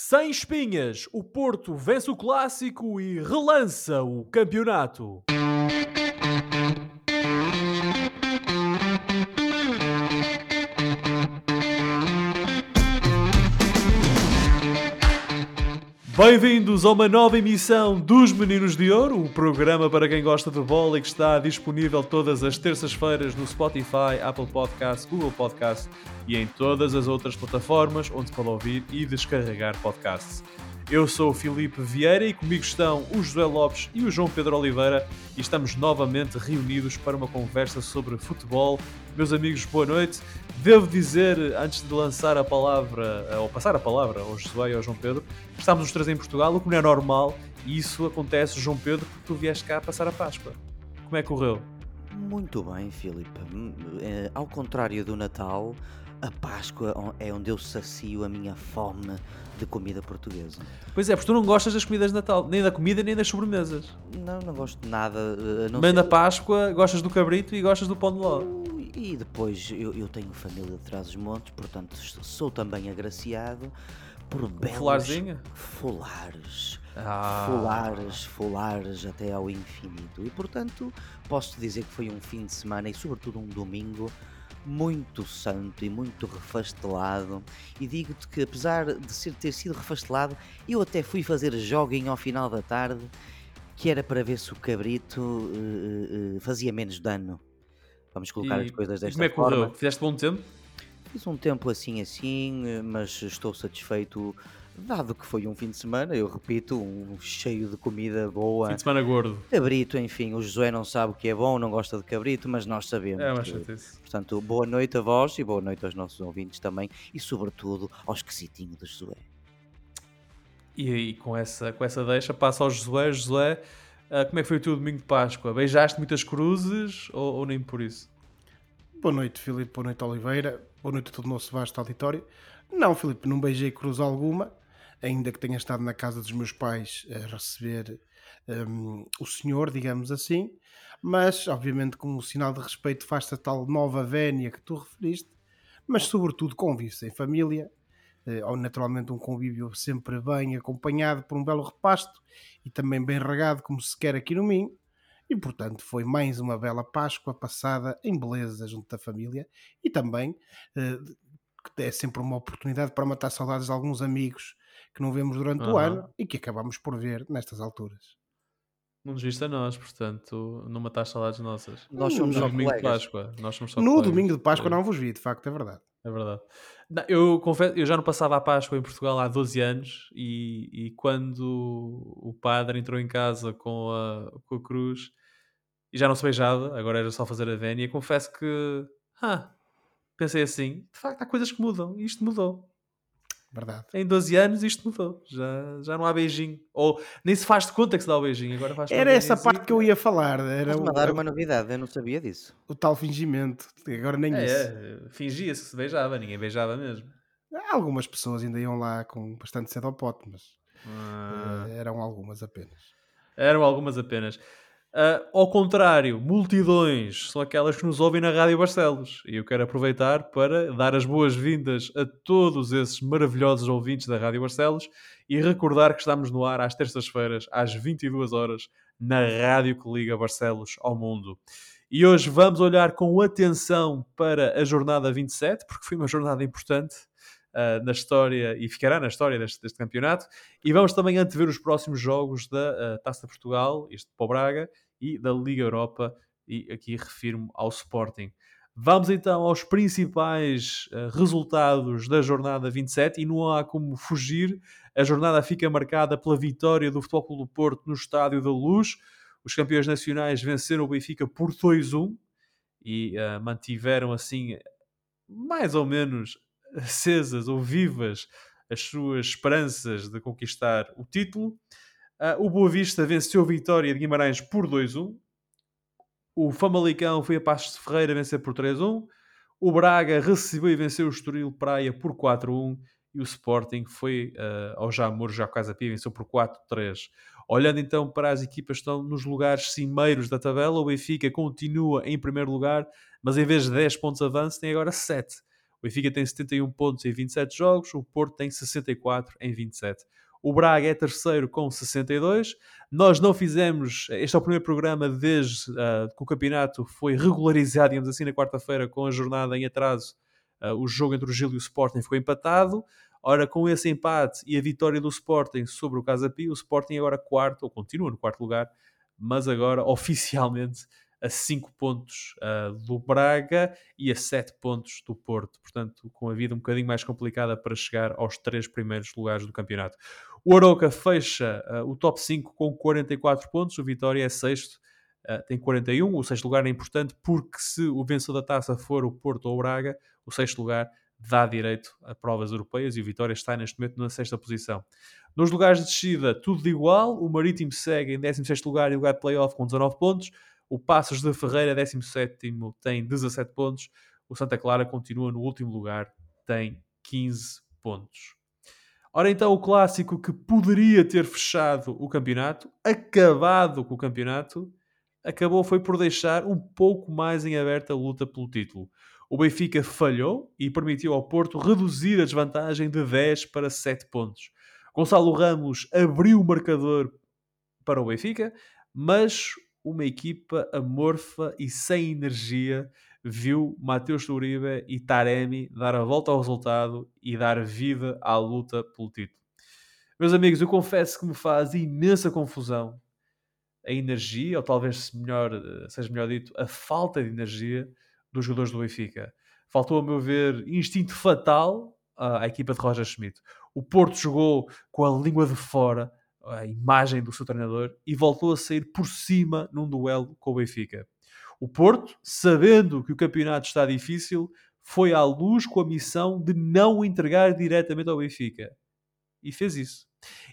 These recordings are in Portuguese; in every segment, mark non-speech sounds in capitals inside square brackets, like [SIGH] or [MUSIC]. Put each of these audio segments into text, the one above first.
Sem espinhas, o Porto vence o clássico e relança o campeonato. Bem-vindos a uma nova emissão dos Meninos de Ouro, o programa para quem gosta de bola e que está disponível todas as terças-feiras no Spotify, Apple Podcasts, Google Podcasts e em todas as outras plataformas onde se pode ouvir e descarregar podcasts. Eu sou o Filipe Vieira e comigo estão o José Lopes e o João Pedro Oliveira e estamos novamente reunidos para uma conversa sobre futebol. Meus amigos, boa noite. Devo dizer, antes de lançar a palavra, ou passar a palavra ao Josué e ao João Pedro, estamos os três em Portugal, o que não é normal, e isso acontece, João Pedro, porque tu vieste cá passar a Páscoa. Como é que correu? Muito bem, Filipe. Hum, eh, Ao contrário do Natal, a Páscoa é onde eu sacio a minha fome de comida portuguesa. Pois é, porque tu não gostas das comidas de Natal, nem da comida nem das sobremesas. Não, não gosto de nada. eh, a não Mas ser- na Páscoa gostas do cabrito e gostas do pão de ló. E depois eu, eu tenho família de trás dos montes, portanto sou também agraciado por belos Fularzinho? folares. Ah. Folares, folares até ao infinito. E portanto posso dizer que foi um fim de semana e sobretudo um domingo muito santo e muito refastelado. E digo-te que apesar de ser, ter sido refastelado, eu até fui fazer jogging ao final da tarde, que era para ver se o cabrito eh, eh, fazia menos dano. Vamos colocar E, as coisas desta como é que forma. correu? Fizeste bom tempo? Fiz um tempo assim assim, mas estou satisfeito, dado que foi um fim de semana, eu repito, um cheio de comida boa. Fim de semana gordo. Cabrito, enfim, o Josué não sabe o que é bom, não gosta de cabrito, mas nós sabemos. É Eh, chatice. Portanto, boa noite a vós e boa noite aos nossos ouvintes também e, sobretudo, ao esquisitinho do Josué. E aí, com essa, com essa deixa, passa ao Josué. Josué, ah, como é que foi o teu domingo de Páscoa? Beijaste muitas cruzes ou, ou nem por isso? Boa noite, Filipe. Boa noite, Oliveira. Boa noite a todo o nosso vasto auditório. Não, Filipe, não beijei cruz alguma, ainda que tenha estado na casa dos meus pais a receber hum, o senhor, digamos assim. Mas, obviamente, como sinal de respeito, faz-se a tal nova vénia que tu referiste, mas, sobretudo, convive-se em família, naturalmente um convívio sempre bem acompanhado por um belo repasto e também bem regado, como se quer aqui no Minho. E portanto foi mais uma bela Páscoa passada em beleza junto da família e também eh, que é sempre uma oportunidade para matar saudades de alguns amigos que não vemos durante o Aham. ano e que acabamos por ver nestas alturas. Não nos viste a nós, portanto, não mataste saudades nossas. Nós somos No só domingo de colegas. Páscoa. Nós somos só no colegas. domingo de Páscoa não vos vi, de facto, é verdade. É verdade. Não, eu confesso, eu já não passava a Páscoa em Portugal há 12 anos e, e quando o padre entrou em casa com a, com a cruz e já não se beijava, agora era só fazer a vénia, confesso que ah, pensei assim, de facto há coisas que mudam e isto mudou. Verdade. Em 12 anos isto mudou, já, já não há beijinho. Ou nem se faz de conta que se dá o beijinho, agora faz Era essa parte que eu ia falar, era Estás-me o, a dar uma novidade, eu não sabia disso. o tal fingimento. Agora nem isso. É, é, fingia-se que se beijava, ninguém beijava mesmo. Algumas pessoas ainda iam lá com bastante cedo ao pote, mas Ah. eh, eram algumas apenas. Eram algumas apenas. Ah, ao contrário, multidões são aquelas que nos ouvem na Rádio Barcelos. E eu quero aproveitar para dar as boas-vindas a todos esses maravilhosos ouvintes da Rádio Barcelos e recordar que estamos no ar às terças-feiras, às 22 horas, na rádio que liga Barcelos ao mundo. E hoje vamos olhar com atenção para a jornada 27, porque foi uma jornada importante ah, na história e ficará na história deste, deste campeonato. E vamos também antever os próximos jogos da eh, Taça de Portugal, este para o Braga, e da Liga Europa, e aqui refiro-me ao Sporting. Vamos então aos principais eh, resultados da jornada 27 e não há como fugir. A jornada fica marcada pela vitória do Futebol Clube do Porto no Estádio da Luz. Os campeões nacionais venceram o Benfica por 2-1 e eh, mantiveram assim mais ou menos acesas ou vivas as suas esperanças de conquistar o título. Ah, o Boa Vista venceu a Vitória de Guimarães por 2-1. O Famalicão foi a Passos de Ferreira vencer por 3-1. O Braga recebeu e venceu o Estoril Praia por 4-1. E o Sporting foi ah, ao Jamor, já Casa Pia, venceu por 4-3. Olhando então para as equipas que estão nos lugares cimeiros da tabela, o Benfica continua em primeiro lugar, mas em vez de 10 pontos de avanço, tem agora 7. O Benfica tem 71 pontos em 27 jogos, o Porto tem 64 em 27. O Braga é terceiro com 62. Nós não fizemos. Este é o primeiro programa desde uh, que o campeonato foi regularizado, digamos assim, na quarta-feira, com a jornada em atraso. Uh, o jogo entre o Gil e o Sporting ficou empatado. Ora, com esse empate e a vitória do Sporting sobre o Casa o Sporting agora quarto, ou continua no quarto lugar, mas agora [LAUGHS] oficialmente a 5 pontos uh, do Braga e a 7 pontos do Porto. Portanto, com a vida um bocadinho mais complicada para chegar aos três primeiros lugares do campeonato. O Aroca fecha uh, o top 5 com 44 pontos, o Vitória é sexto, uh, tem 41. O sexto lugar é importante porque se o vencedor da taça for o Porto ou o Braga, o sexto lugar dá direito a provas europeias e o Vitória está neste momento na sexta posição. Nos lugares de descida, tudo de igual. O Marítimo segue em 16 lugar e lugar de playoff com 19 pontos. O Passos de Ferreira, 17, tem 17 pontos. O Santa Clara continua no último lugar, tem 15 pontos. Ora então, o clássico que poderia ter fechado o campeonato, acabado com o campeonato, acabou foi por deixar um pouco mais em aberta a luta pelo título. O Benfica falhou e permitiu ao Porto reduzir a desvantagem de 10 para 7 pontos. Gonçalo Ramos abriu o marcador para o Benfica, mas uma equipa amorfa e sem energia viu Mateus Uribe e Taremi dar a volta ao resultado e dar vida à luta pelo título. Meus amigos, eu confesso que me faz imensa confusão a energia, ou talvez melhor, seja melhor dito, a falta de energia dos jogadores do Benfica. Faltou, a meu ver, instinto fatal à equipa de Roger Schmidt. O Porto jogou com a língua de fora, a imagem do seu treinador e voltou a sair por cima num duelo com o Benfica. O Porto, sabendo que o campeonato está difícil, foi à luz com a missão de não entregar diretamente ao Benfica. E fez isso.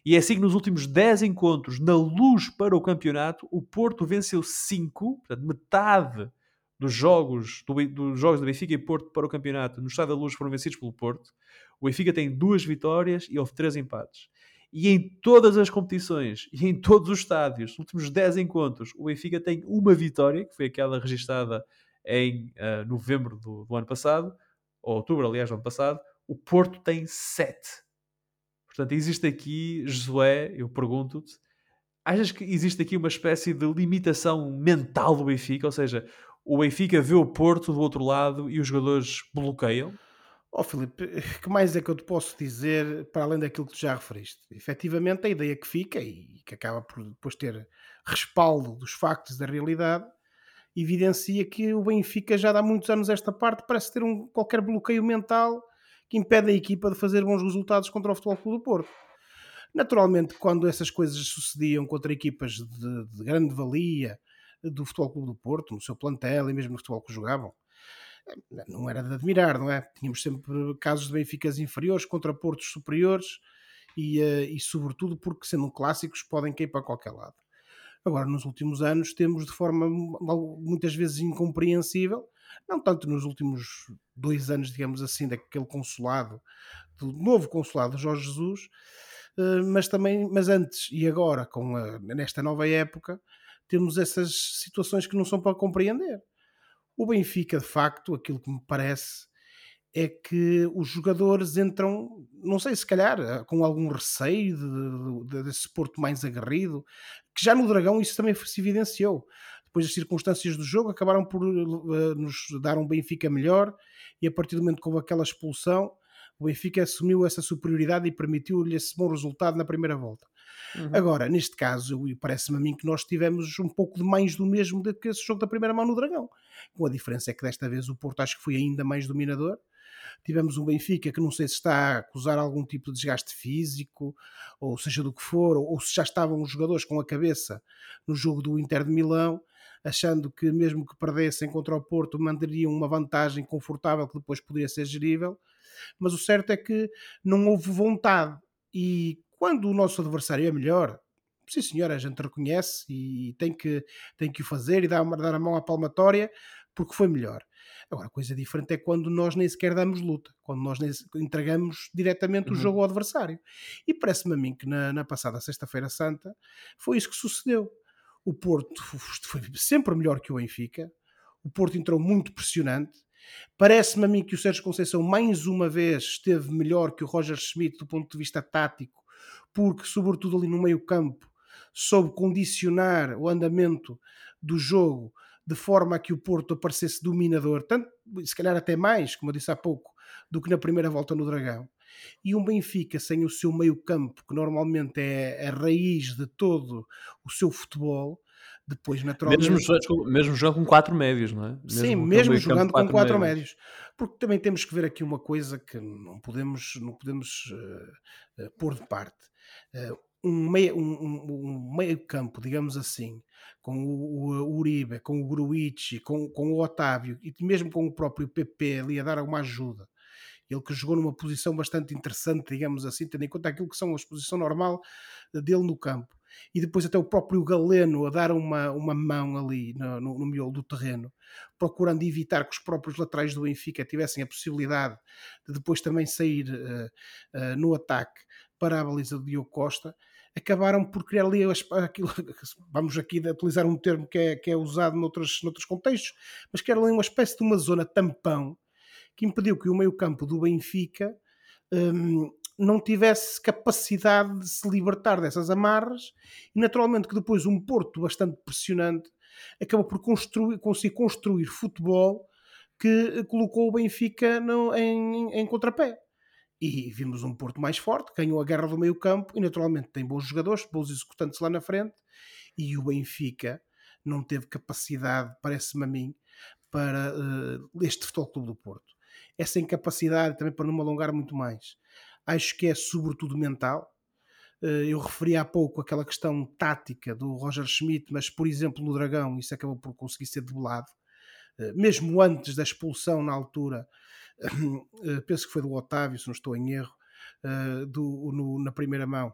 E é assim que nos últimos 10 encontros, na luz para o campeonato, o Porto venceu 5, portanto, metade dos jogos, do, dos jogos do Benfica e Porto para o campeonato no Estado da Luz foram vencidos pelo Porto. O Benfica tem duas vitórias e houve três empates. E em todas as competições e em todos os estádios, nos últimos 10 encontros, o Benfica tem uma vitória, que foi aquela registada em uh, novembro do, do, ano passado, ou outubro, aliás, do ano passado. O Porto tem 7. Portanto, existe aqui, Josué, eu pergunto-te, achas que existe aqui uma espécie de limitação mental do Benfica? Ou seja, o Benfica vê o Porto do outro lado e os jogadores bloqueiam? Ó oh, Filipe, que mais é que eu te posso dizer para além daquilo que tu já referiste? Efetivamente, a ideia que fica e que acaba por depois ter respaldo dos factos da realidade evidencia que o Benfica já dá muitos anos esta parte parece ter um qualquer bloqueio mental que impede a equipa de fazer bons resultados contra o Futebol Clube do Porto. Naturalmente, quando essas coisas sucediam contra equipas de, de grande valia do Futebol Clube do Porto, no seu plantel e mesmo no futebol que jogavam, não era de admirar, não é? Tínhamos sempre casos de Benficas inferiores contra Portos superiores e, eh, e sobretudo porque sendo clássicos podem cair para qualquer lado. Agora, nos últimos anos, temos de forma muitas vezes incompreensível, não tanto nos últimos dois anos, digamos assim, daquele consulado, do novo consulado de Jorge Jesus, eh, mas também, mas antes e agora, com a, nesta nova época, temos essas situações que não são para compreender. O Benfica, de facto, aquilo que me parece é que os jogadores entram, não sei, se calhar eh, com algum receio de, de, desse Porto mais aguerrido, que já no Dragão isso também se evidenciou. Depois das circunstâncias do jogo acabaram por uh, nos dar um Benfica melhor e a partir do momento que houve aquela expulsão, o Benfica assumiu essa superioridade e permitiu-lhe esse bom resultado na primeira volta. Uhum. Agora, neste caso, parece-me a mim que nós tivemos um pouco de mais do mesmo do que esse jogo da primeira mão no Dragão. Com a diferença é que desta vez o Porto acho que foi ainda mais dominador. Tivemos um Benfica que não sei se está a acusar algum tipo de desgaste físico, ou seja do que for, ou, se já estavam os jogadores com a cabeça no jogo do Inter de Milão, achando que mesmo que perdessem contra o Porto, mandariam uma vantagem confortável que depois poderia ser gerível. Mas o certo é que não houve vontade. E quando o nosso adversário é melhor, sim senhor, a gente reconhece e tem que, tem que o fazer e dar, dar a mão à palmatória porque foi melhor. Agora, a coisa diferente é quando nós nem sequer damos luta, quando nós entregamos diretamente uhum. o jogo ao adversário. E parece-me a mim que na, na passada Sexta-feira Santa foi isso que sucedeu. O Porto foi sempre melhor que o Benfica, o Porto entrou muito pressionante Parece-me a mim que o Sérgio Conceição, mais uma vez, esteve melhor que o Roger Schmidt do ponto de vista tático, porque, sobretudo ali no meio-campo, soube condicionar o andamento do jogo de forma a que o Porto aparecesse dominador, tanto, se calhar até mais, como eu disse há pouco, do que na primeira volta no Dragão. E um Benfica sem o seu meio-campo, que normalmente é a raiz de todo o seu futebol, depois naturalmente. Mesmo, mesmo jogando com quatro médios, não é? Mesmo Sim, mesmo jogando com quatro médios. médios. Porque também temos que ver aqui uma coisa que não podemos, não podemos uh, uh, pôr de parte. Uh, um meio, um, um, meio campo, digamos assim, com o, o Uribe, com o Gruichi, com, com o Otávio e mesmo com o próprio PP ali a dar alguma ajuda. Ele que jogou numa posição bastante interessante, digamos assim, tendo em conta aquilo que são a exposição normal dele no campo. E depois até o próprio Galeno a dar uma, uma mão ali no, no, no miolo do terreno, procurando evitar que os próprios laterais do Benfica tivessem a possibilidade de depois também sair uh, uh, no ataque para a baliza do Diogo Costa acabaram por criar ali aquilo, vamos aqui utilizar um termo que é, que é usado noutros, noutros contextos, mas que era ali uma espécie de uma zona tampão que impediu que o meio-campo do Benfica um, não tivesse capacidade de se libertar dessas amarras e naturalmente que depois um Porto bastante pressionante acabou por construir, conseguir construir futebol que colocou o Benfica no, em, em contrapé. E vimos um Porto mais forte, ganhou a guerra do meio campo e naturalmente tem bons jogadores, bons executantes lá na frente. E o Benfica não teve capacidade, parece-me a mim, para uh, este Futebol Clube do Porto. Essa incapacidade, também para não me alongar muito mais, acho que é sobretudo mental. Uh, eu referi há pouco aquela questão tática do Roger Schmidt, mas por exemplo no Dragão isso acabou por conseguir ser debelado. Uh, mesmo antes da expulsão na altura, uh, [COUGHS] penso que foi do Otávio, se não estou em erro, do, no, na primeira mão.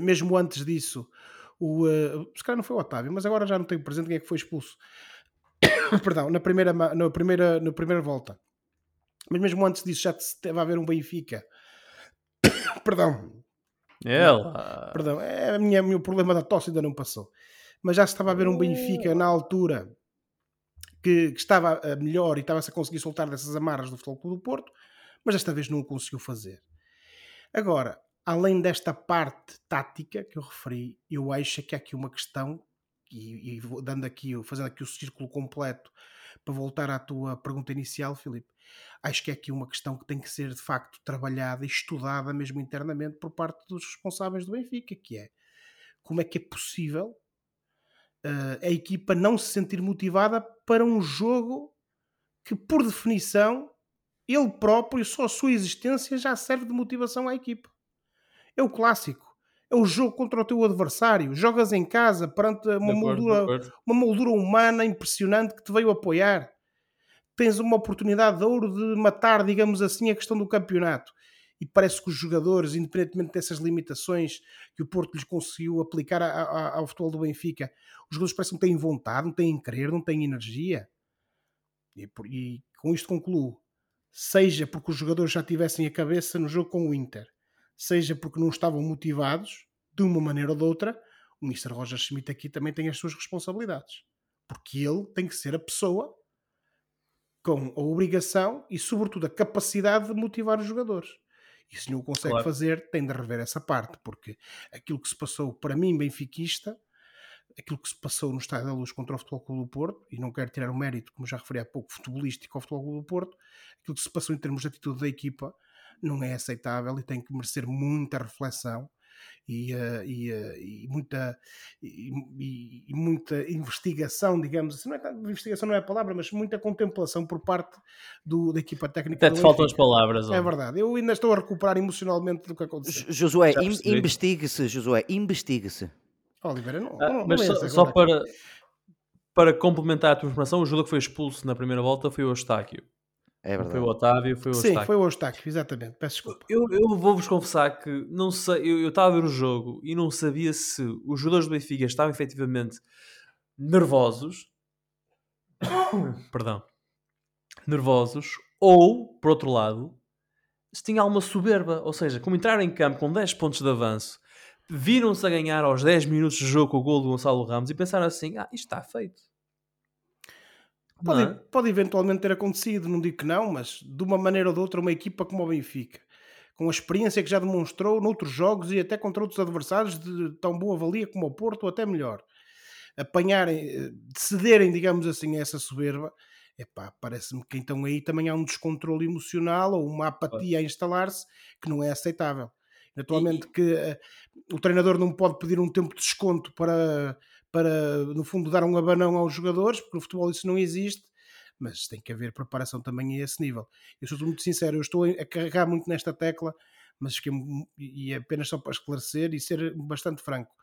Mesmo antes disso, o, se calhar não foi o Otávio, mas agora já não tenho presente quem é que foi expulso. [COUGHS] Perdão, na primeira, na, primeira, na primeira volta. Mas mesmo antes disso já esteve a haver um Benfica. Perdão. Ela. Perdão, é a minha, o meu problema da tosse ainda não passou. Mas já estava a haver um Benfica na altura que, que estava melhor e estava-se a conseguir soltar dessas amarras do Futebol Clube do Porto, mas desta vez não o conseguiu fazer. Agora, além desta parte tática que eu referi, eu acho que há aqui uma questão, e, e dando aqui, fazendo aqui o círculo completo para voltar à tua pergunta inicial, Filipe, acho que é aqui uma questão que tem que ser de facto trabalhada e estudada mesmo internamente por parte dos responsáveis do Benfica, que é como é que é possível uh, a equipa não se sentir motivada para um jogo que, por definição, ele próprio, só a sua existência já serve de motivação à equipa. É o clássico. É o jogo contra o teu adversário. Jogas em casa perante uma, moldura, uma moldura humana impressionante que te veio apoiar. Tens uma oportunidade de ouro de matar, digamos assim, a questão do campeonato e parece que os jogadores, independentemente dessas limitações que o Porto lhes conseguiu aplicar a, a, ao futebol do Benfica, os jogadores parecem que não têm vontade, não têm querer, não têm energia. E, e com isto concluo. Seja porque os jogadores já tivessem a cabeça no jogo com o Inter, seja porque não estavam motivados, de uma maneira ou de outra, o Mr. Roger Schmidt aqui também tem as suas responsabilidades. Porque ele tem que ser a pessoa com a obrigação e, sobretudo, a capacidade de motivar os jogadores. E se não o consegue claro. fazer, tem de rever essa parte, porque aquilo que se passou para mim, benfiquista, aquilo que se passou no Estádio da Luz contra o Futebol Clube do Porto, e não quero tirar o mérito, como já referi há pouco, futebolístico ao Futebol Clube do Porto, aquilo que se passou em termos de atitude da equipa não é aceitável e tem que merecer muita reflexão e, uh, e, uh, e, muita, e, e, muita investigação, digamos assim, não é, investigação não é a palavra, mas muita contemplação por parte do, da equipa técnica. Até te faltam as palavras. É verdade, eu ainda estou a recuperar emocionalmente do que aconteceu. Josué, investigue-se, Josué, investigue-se. Oliveira, não, ah, não mas não só, só para, para complementar a tua informação, o jogador que foi expulso na primeira volta foi o Eustáquio. É verdade. Foi o Otávio, foi o Sim, foi o Eustáquio, exatamente. Peço desculpa. Eu, eu vou-vos confessar que não sei, eu, eu estava a ver o jogo e não sabia se os jogadores do Benfica estavam efetivamente nervosos. [COUGHS] Perdão. Nervosos. Ou, por outro lado, se tinha alguma soberba. Ou seja, como entraram em campo com 10 pontos de avanço, viram-se a ganhar aos 10 minutos de jogo com o gol do Gonçalo Ramos e pensaram assim: ah, isto está feito Pode, é? pode eventualmente ter acontecido, não digo que não, mas de uma maneira ou de outra, uma equipa como o Benfica, com a experiência que já demonstrou noutros jogos e até contra outros adversários de tão boa valia como o Porto, ou até melhor, apanharem, eh, cederem, digamos assim, a essa soberba, epá, parece-me que então aí também há um descontrole emocional ou uma apatia a instalar-se que não é aceitável. Naturalmente que uh, o treinador não pode pedir um tempo de desconto para, para, no fundo, dar um abanão aos jogadores, porque no futebol isso não existe, mas tem que haver preparação também a esse nível. Eu sou muito sincero, eu estou a carregar muito nesta tecla, mas fiquei, e apenas só para esclarecer e ser bastante franco,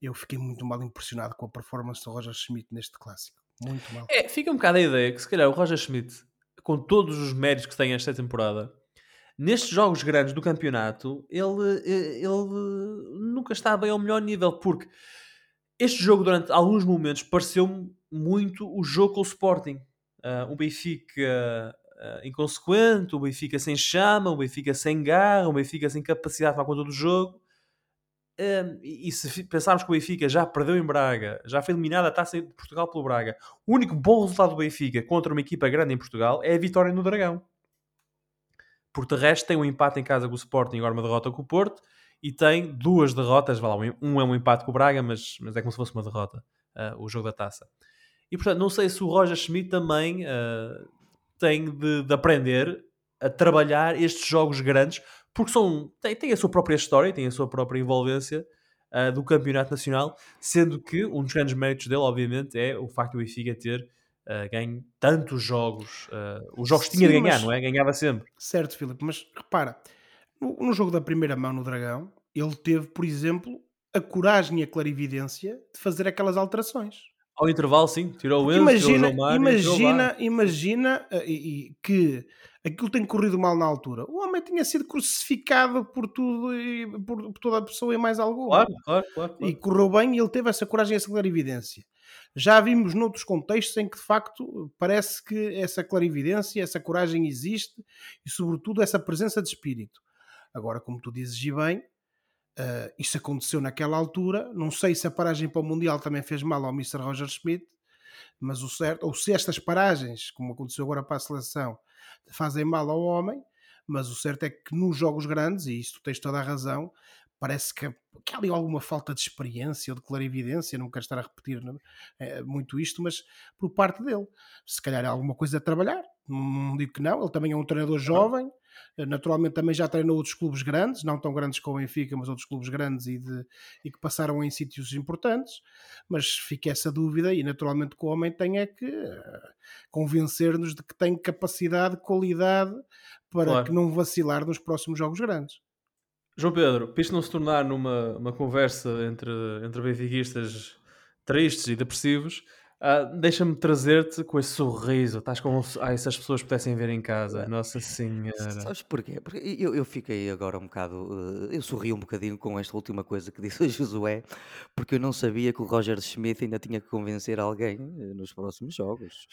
eu fiquei muito mal impressionado com a performance do Roger Schmidt neste clássico. Muito mal. É, fica um bocado a ideia que se calhar o Roger Schmidt, com todos os méritos que tem esta temporada, nestes jogos grandes do campeonato, ele, eh, ele nunca está bem ao melhor nível, porque este jogo, durante alguns momentos, pareceu-me muito o jogo com o Sporting. Uh, Benfica uh, inconsequente, um Benfica sem chama, um Benfica sem garra, um Benfica sem capacidade para a conta do jogo. Um, e, se pensarmos que o Benfica já perdeu em Braga, já foi eliminado a taça de Portugal pelo Braga, o único bom resultado do Benfica contra uma equipa grande em Portugal é a vitória no Dragão. Por de resto, tem um empate em casa com o Sporting, agora uma derrota com o Porto, e tem duas derrotas. Lá, um é um empate com o Braga, mas, mas é como se fosse uma derrota, uh, o jogo da taça. E portanto, não sei se o Roger Schmidt também uh, tem de, de, aprender a trabalhar estes jogos grandes, porque são, tem, tem a sua própria história, tem a sua própria envolvência uh, do campeonato nacional, sendo que um dos grandes méritos dele, obviamente, é o facto do Benfica ter uh, ganho tantos jogos. os jogos Sim, tinha de ganhar, mas... não é? Ganhava sempre. Certo, Filipe, mas repara, no, jogo da primeira mão no Dragão, ele teve, por exemplo, a coragem e a clarividência de fazer aquelas alterações. Ao intervalo, sim, tirou o Enzo, imagina, tirou o Mário, imagina, imagina uh, e, que aquilo tem corrido mal na altura. O homem tinha sido crucificado por tudo e por, por toda a pessoa e mais alguma. Claro, claro, claro, claro. E correu bem e ele teve essa coragem e essa clarividência. Já vimos noutros contextos em que de facto parece que essa clarividência, essa coragem existe e, sobretudo, essa presença de espírito. Agora, como tu dizes, e bem, Uh, isso aconteceu naquela altura. Não sei se a paragem para o Mundial também fez mal ao Mr. Roger Schmidt, mas o certo, ou se estas paragens, como aconteceu agora para a seleção, fazem mal ao homem, mas o certo é que nos jogos grandes, e isso tens toda a razão, parece que, que há ali alguma falta de experiência ou de clarividência, não quero estar a repetir é, muito isto, mas por parte dele. Se calhar há alguma coisa a trabalhar, não digo que não, ele também é um treinador jovem, eh, naturalmente também já treinou outros clubes grandes, não tão grandes como o Benfica, mas outros clubes grandes e, de, e que passaram em sítios importantes, mas fica essa dúvida e naturalmente que o homem tem é que eh, convencer-nos de que tem capacidade, qualidade para claro. que não vacilar nos próximos jogos grandes. João Pedro, para isto não se tornar numa uma conversa entre, entre benfiquistas tristes e depressivos, Uh, Deixa-me trazer-te com esse sorriso. Estás como ah, se as pessoas pudessem ver em casa. Nossa Senhora. Sabes porquê? Porque eu, eu fiquei agora um bocado. Uh, eu sorri um bocadinho com esta última coisa que disse [LAUGHS] o Josué, porque eu não sabia que o Roger Schmidt ainda tinha que convencer alguém uh, nos próximos jogos.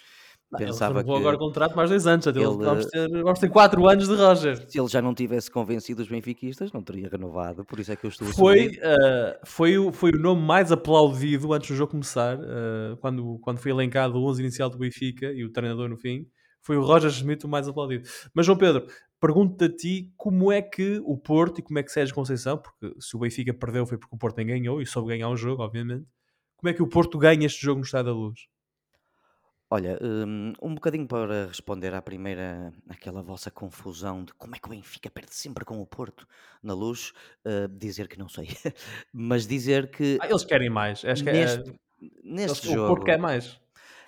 Pensava que agora o contrato mais dois anos, ele, vamos, ter, vamos ter quatro anos de Roger. Se ele já não tivesse convencido os benfiquistas, não teria renovado, por isso é que eu estou a foi, uh, foi, o, foi o nome mais aplaudido antes do jogo começar, uh, quando, quando foi elencado o 11 inicial do Benfica e o treinador no fim, foi o Roger Schmidt o mais aplaudido. Mas João Pedro, pergunto-te a ti como é que o Porto e como é que Sérgio Conceição, porque se o Benfica perdeu foi porque o Porto nem ganhou e soube ganhar um jogo, obviamente, como é que o Porto ganha este jogo no Estado da Luz? Olha, hum, um bocadinho para responder à primeira, aquela vossa confusão de como é que o Benfica perde sempre com o Porto na luz, uh, dizer que não sei, [LAUGHS] mas dizer que Ah, eles querem mais. Acho que é, neste, neste eles- o Porto quer mais.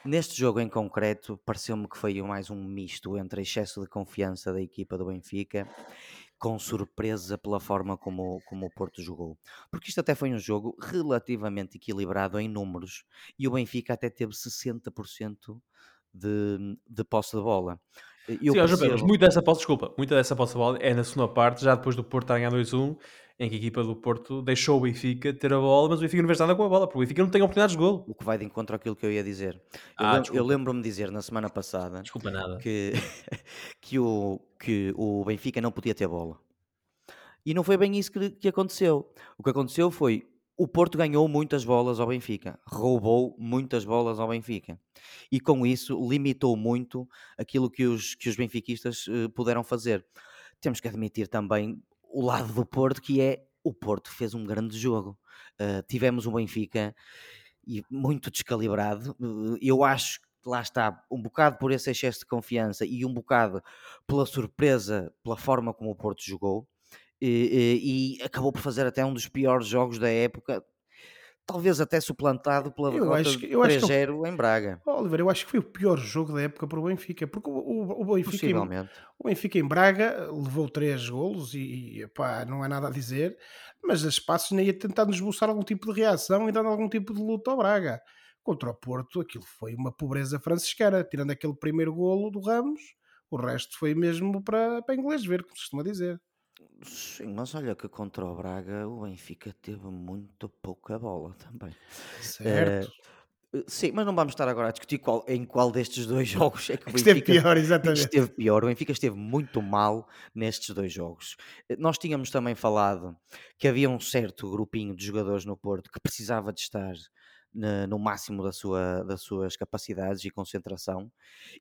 neste jogo em concreto, pareceu-me que foi mais um misto entre excesso de confiança da equipa do Benfica com surpresa pela forma como, como o Porto jogou. Porque isto até foi um jogo relativamente equilibrado em números e o Benfica até teve 60% de, de posse de bola. Eu Sim, percebo... muito dessa posse, desculpa, muita dessa posse de bola é na segunda parte, já depois do Porto estar a ganhar 2-1, em que a equipa do Porto deixou o Benfica ter a bola, mas o Benfica não fez nada com a bola, porque o Benfica não tem oportunidades de gol. O que vai de encontro àquilo que eu ia dizer. Eu, ah, lembro, eu lembro-me dizer na semana passada desculpa nada. Que, [LAUGHS] que, o, que o Benfica não podia ter bola. E não foi bem isso que, que aconteceu. O que aconteceu foi o Porto ganhou muitas bolas ao Benfica, roubou muitas bolas ao Benfica e com isso limitou muito aquilo que os, que os benfiquistas uh, puderam fazer. Temos que admitir também o lado do Porto, que é o Porto fez um grande jogo. Uh, tivemos o Benfica e muito descalibrado. Uh, eu acho que lá está, um bocado por esse excesso de confiança e um bocado pela surpresa, pela forma como o Porto jogou e, e, acabou por fazer até um dos piores jogos da época, talvez até suplantado pela derrota de 3-0 em Braga. Oliver, eu acho que foi o pior jogo da época para o Benfica, porque o, o, o Benfica, em, o Benfica em Braga levou 3 golos e, e pá, não há nada a dizer, mas as passos nem ia tentar nos esboçar algum tipo de reação e dando algum tipo de luta ao Braga. Contra o Porto, aquilo foi uma pobreza franciscana, tirando aquele primeiro golo do Ramos, o resto foi mesmo para, para inglês ver, como se costuma dizer. Sim, mas olha que contra o Braga o Benfica teve muito pouca bola também. Certo. Uh, sim, mas não vamos estar agora a discutir qual, em qual destes dois [LAUGHS] jogos é que o Benfica esteve pior, exatamente. esteve pior. O Benfica esteve muito mal nestes dois jogos. Eh, nós tínhamos também falado que havia um certo grupinho de jogadores no Porto que precisava de estar no máximo da sua, das suas capacidades e concentração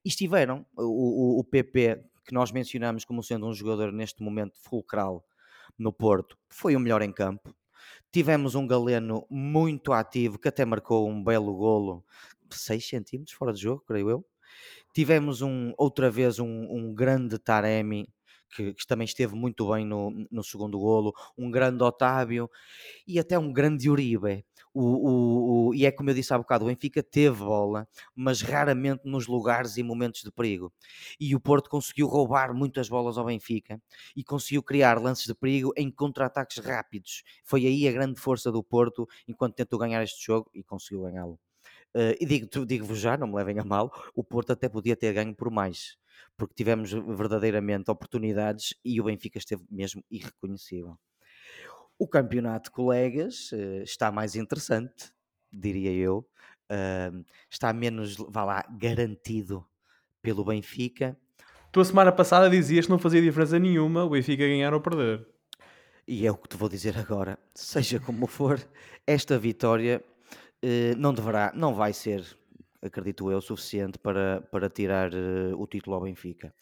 e estiveram. O, o, o PP que nós mencionamos como sendo um jogador neste momento fulcral no Porto, foi o melhor em campo. Tivemos um Galeno muito ativo, que até marcou um belo golo, 6 centímetros fora de jogo, creio eu. Tivemos um, outra vez um, um grande Taremi, que, que, também esteve muito bem no, no segundo golo, um grande Otávio e até um grande Uribe. O, o, o, e é como eu disse há bocado, o Benfica teve bola, mas raramente nos lugares e momentos de perigo. E o Porto conseguiu roubar muitas bolas ao Benfica e conseguiu criar lances de perigo em contra-ataques rápidos. Foi aí a grande força do Porto enquanto tentou ganhar este jogo e conseguiu ganhá-lo. Uh, e digo-vos digo já, não me levem a mal, o Porto até podia ter ganho por mais, porque tivemos verdadeiramente oportunidades e o Benfica esteve mesmo irreconhecível. O campeonato, colegas, eh, está mais interessante, diria eu. está menos, vá lá, garantido pelo Benfica. Tu a semana passada dizias que não fazia diferença nenhuma o Benfica ganhar ou perder. E é o que te vou dizer agora. [LAUGHS] Seja como for, esta vitória eh, não deverá, não vai ser, acredito eu, suficiente para, para tirar eh, o título ao Benfica.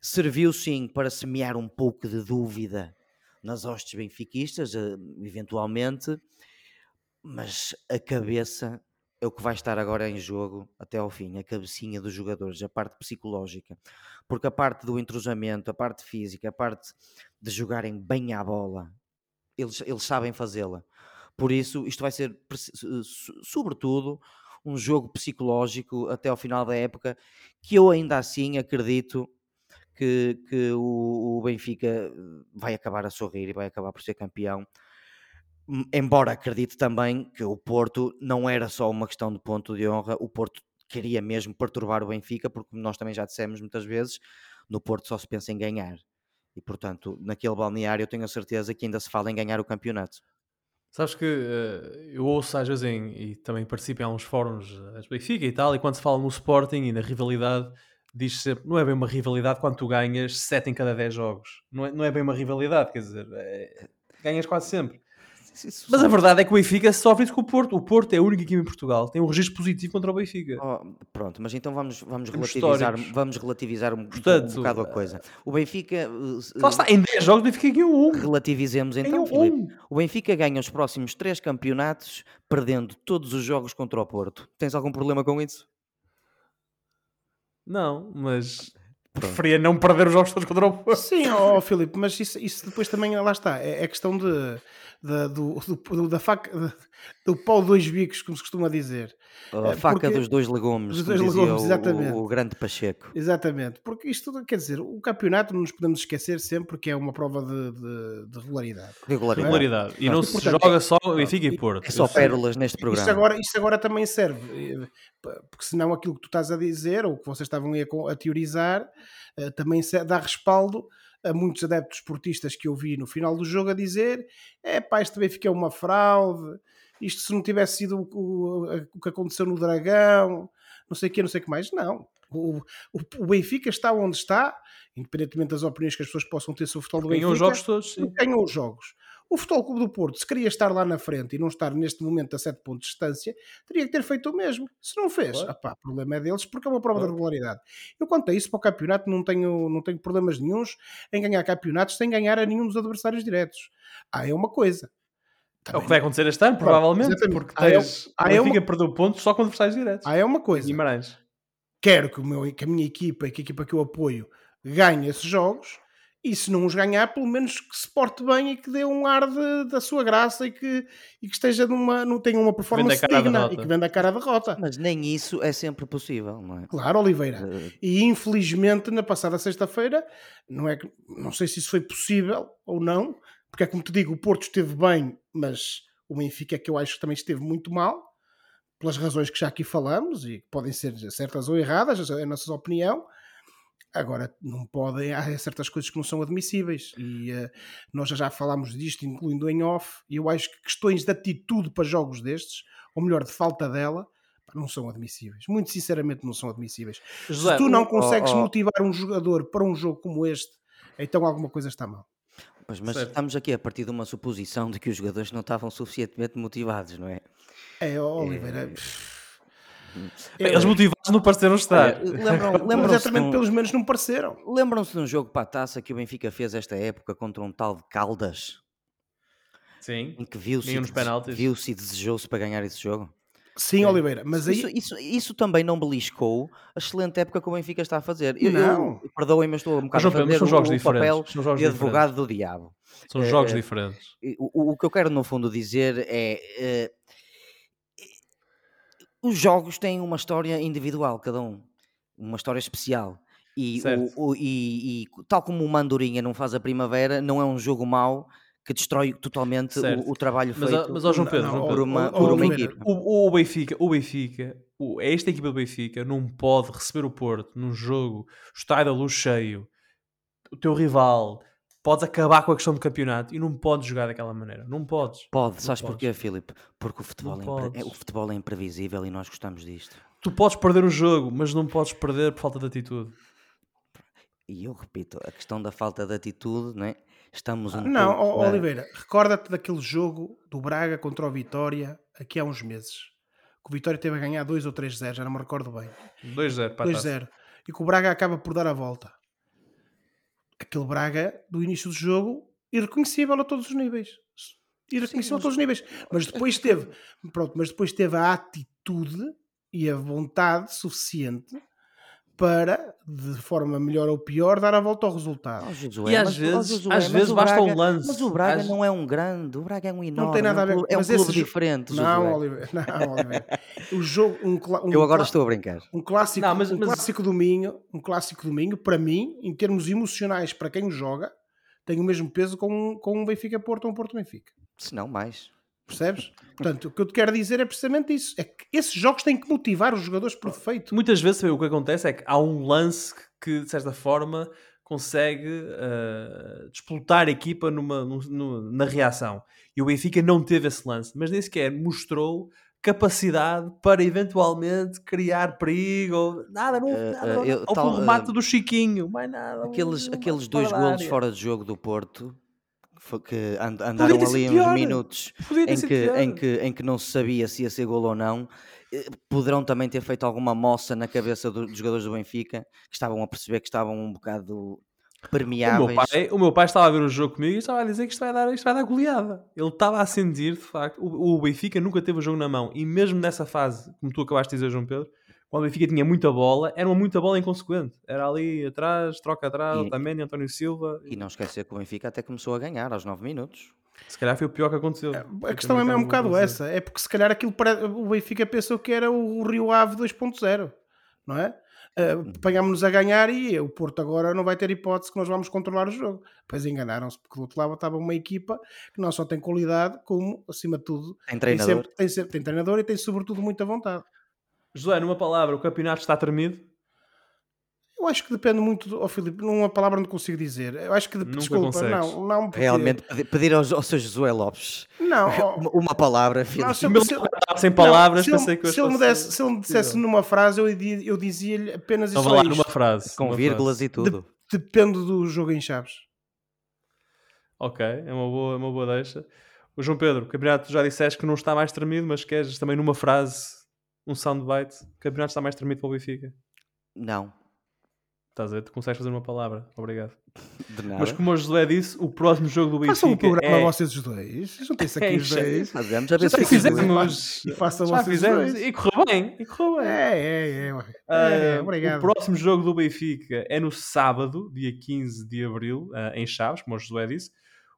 Serviu sim para semear um pouco de dúvida nas hostes benfiquistas, eh, eventualmente, mas a cabeça é o que vai estar agora em jogo até ao fim, a cabecinha dos jogadores, a parte psicológica, porque a parte do entrosamento, a parte física, a parte de jogarem bem à bola, eles, eles sabem fazê-la. Por isso, isto vai ser, sobretudo, um jogo psicológico até ao final da época, que eu ainda assim acredito que, que o, o, Benfica eh, vai acabar a sorrir e vai acabar por ser campeão. Hum, embora acredite também que o Porto não era só uma questão de ponto de honra, o Porto queria mesmo perturbar o Benfica, porque nós também já dissemos muitas vezes, no Porto só se pensa em ganhar. E portanto, naquele balneário eu tenho a certeza que ainda se fala em ganhar o campeonato. Sabes que uh, eu ouço às vezes em, e também participo em alguns fóruns uh, Benfica e tal, e quando se fala no Sporting e na rivalidade, diz sempre, não é bem uma rivalidade quando tu ganhas 7 em cada 10 jogos. Não é, não é bem uma rivalidade, quer dizer, é, ganhas quase sempre. Mas a verdade é que o Benfica sofre isso com o Porto. O Porto é a única equipe em Portugal tem um registro positivo contra o Benfica. Oh, pronto, mas então vamos, vamos, relativizar, vamos relativizar um, Portanto, um bocado a coisa. O Benfica. Lá está, em 10 jogos o Benfica ganhou um. Relativizemos então, um. O Benfica ganha os próximos 3 campeonatos perdendo todos os jogos contra o Porto. Tens algum problema com isso? Não, mas preferia não perder os jogos todos contra o Porto. Sim, ó oh, Filipe, mas isso, isso depois também, lá está, é, é questão de, de do, do, da faca, do pau dois bicos, como se costuma dizer. A eh, faca porque, dos dois legumes, dos dois legumes, exatamente. O, o, grande Pacheco. Exatamente, porque isto quer dizer, o campeonato não nos podemos esquecer sempre que é uma prova de, de, de regularidade. Regularidade. regularidade. E não, e, se joga só Benfica e Porto. É só pérolas neste programa. Isto agora, isto agora também serve, eh, porque senão aquilo que tu estás a dizer, ou que vocês estavam a, a teorizar, eh, também dá respaldo a muitos adeptos esportistas que eu vi no final do jogo a dizer: é pá, isto Benfica é uma fraude, isto se não tivesse sido o, o, que aconteceu no Dragão, não sei o que, não sei o que mais. Não. O, o, o, Benfica está onde está, independentemente das opiniões que as pessoas possam ter sobre o futebol do Benfica. Ganhou os jogos todos. Sim. Ganhou os jogos. O Futebol Clube do Porto, se queria estar lá na frente e não estar neste momento a 7 pontos de distância, teria que ter feito o mesmo. Se não fez, Claro. o problema é deles porque é uma prova Claro. de regularidade. Eu quanto a isso, para o campeonato, não tenho, não tenho problemas nenhuns em ganhar campeonatos sem ganhar a nenhum dos adversários diretos. Ah, é uma coisa. É o Também- que vai acontecer este ano, provavelmente, exatamente. porque tens, o é Benfica perdeu pontos só com adversários diretos. Ah, é uma coisa. Guimarães. quero que, o meu, que a minha equipa, que a equipa que eu apoio, ganhe esses jogos e se não os ganhar, pelo menos que se porte bem e que dê um ar de- da sua graça e que, e que esteja numa, não tenha uma performance digna e que venda a cara à derrota. Mas nem isso é sempre possível, não é? Claro, Oliveira. Eh, E infelizmente na passada sexta-feira, não é que não sei se isso foi possível ou não, porque é como te digo, o Porto esteve bem, mas o Benfica é que eu acho que também esteve muito mal, pelas razões que já aqui falamos e que podem ser certas ou erradas, é a nossa opinião. Agora, não podem, há certas coisas que não são admissíveis e eh, nós já, já falámos disto, incluindo em off, e eu acho que questões de atitude para jogos destes, ou melhor, de falta dela, não são admissíveis. Muito sinceramente, não são admissíveis. José, Se tu não consegues oh, oh. motivar um jogador para um jogo como este, então alguma coisa está mal. Pois, mas Certo. estamos aqui a partir de uma suposição de que os jogadores não estavam suficientemente motivados, não é? É, ó, Oliveira. Eles motivados não pareceram estar. Lembram- [LAUGHS] de exatamente, um- pelos menos não pareceram. lembram-se de um jogo para a taça que o Benfica fez esta época contra um tal de Caldas, Sim. em que viu-se e viu-se e desejou-se para ganhar esse jogo? Sim, Oliveira, mas aí. Isso, isso, isso também não beliscou a excelente época que o Benfica está a fazer. Eu, Não. eu- perdoem-me, estou um bocado João a são o, jogos o diferentes, papel são jogos de advogado do diabo. São jogos Eh, diferentes. O, o que eu quero, no fundo, dizer é. eh, os jogos têm uma história individual, cada um. Uma história especial. E, Certo. o, o- e- e tal como o Mandorinha não faz a primavera, não é um jogo mau que destrói totalmente o, o trabalho Mas, feito mas ó João Pedro, não, por uma, por uma equipa. O, o Benfica, o Benfica, o- esta equipa do Benfica não pode receber o Porto num jogo, estádio da luz cheio, o teu rival, podes acabar com a questão do campeonato e não podes jogar daquela maneira. Não podes. Pode, Não sabes podes. porquê, Filipe? Porque o futebol, é impre- é, o futebol é imprevisível e nós gostamos disto. Tu podes perder o jogo, mas não podes perder por falta de atitude. E eu repito, a questão da falta de atitude, não é? Estamos um Não, pouco Oliveira, recorda-te daquele jogo do Braga contra o Vitória aqui há uns meses. Que o Vitória teve a ganhar 2 ou 3-0, já não me recordo bem. 2-0 para a taça. 2-0. E que o Braga acaba por dar a volta. Aquele Braga, do início do jogo, irreconhecível a todos os níveis. Irreconhecível a todos os níveis. Mas depois teve, pronto, mas depois teve a atitude e a vontade suficiente para, de forma melhor ou pior, dar a volta ao resultado. Ó, Josué, E às mas- vezes- Josué, às vezes o basta um Braga- lance. Mas o Braga Às- não é um grande, o Braga é um enorme. Não tem nada é a um ver clube, é um clube jo- diferente. Não. Oliveira, [LAUGHS] não. O jogo, um, um Eu agora estou a brincar. um clássico, Não, mas- um mas- clássico domingo, um clássico domingo, para mim, em termos emocionais, para quem o joga, tem o mesmo peso com um, com um Benfica Porto ou um Porto Benfica. Se não mais. Percebes? Portanto, o que eu te quero dizer é precisamente isso. É que esses jogos têm que motivar os jogadores por defeito. Muitas vezes o que acontece é que há um lance que, de certa forma, consegue uh, desplotar a equipa numa, num- no- na reação. E o Benfica não teve esse lance, mas nem sequer mostrou capacidade para eventualmente criar perigo. ou Nada, não, Eh, nada, eu- ou tal, remate do Chiquinho, mais nada. Aqueles, um aqueles dois golos fora de jogo do Porto que and- andaram ali uns pior. minutos em que, pior. em, que, em que não se sabia se ia ser golo ou não. Poderão também ter feito alguma moça na cabeça do- dos jogadores do Benfica que estavam a perceber que estavam um bocado O permeáveis. meu, pai, o meu pai estava a ver o jogo comigo e estava a dizer que isto vai dar, isto vai dar goleada. Ele estava a sentir, de facto. O, o Benfica nunca teve o jogo na mão. E mesmo nessa fase, como tu acabaste de dizer, João Pedro, quando o Benfica tinha muita bola, era uma muita bola inconsequente. Era ali atrás, troca atrás, E- Otamendi, António Silva. E não esquecer que o Benfica até começou a ganhar aos 9 minutos. Se calhar foi o pior que aconteceu. A questão é mesmo um bocado essa. É porque se calhar aquilo pare- o Benfica pensou que era o Rio Ave 2.0, não é? Uh, Apanhámos-nos a ganhar e o Porto agora não vai ter hipótese que nós vamos controlar o jogo. Pois enganaram-se, porque do outro lado estava uma equipa que não só tem qualidade, como, acima de tudo, Tem tem, treinador. sempre, tem, sempre- tem treinador e tem sobretudo muita vontade. José, numa palavra, o campeonato está tremido? Eu acho que depende muito, do, oh, Filipe, numa palavra não consigo dizer. Eu acho que, de- Nunca desculpa, consegues. não, não, porque- Realmente, pedi- pedir aos, ao seu Josué Lopes não, [LAUGHS] uma, uma palavra, filho. não, se eu- se eu- sem palavras, Não, se pensei ele, que eu se ele me fosse- desse, se ele me dissesse numa frase, eu, eu dizia-lhe apenas Então isso. lá numa frase. com numa vírgulas frase. e tudo. Depende do jogo em Chaves. Ok, é uma boa, é uma boa deixa. O João Pedro, o campeonato já disseste que não está mais tremido, mas queres também numa frase, um soundbite, o campeonato está mais tremido para o Benfica. Não, Estás a ver? Tu consegues fazer uma palavra. Obrigado. [LAUGHS] de nada. Mas como o José disse, o próximo jogo do Façam um Benfica programa é... vocês os dois. Juntem-se [LAUGHS] aqui É os dois. Fazemos, Já se fica fizemos. E façam Já vocês fizemos. dois. E correu bem. E correu bem. É, é, é. ué. Ah, é, obrigado. O próximo jogo do Benfica é no sábado, dia 15 de abril, ah, em Chaves, como o Josué disse.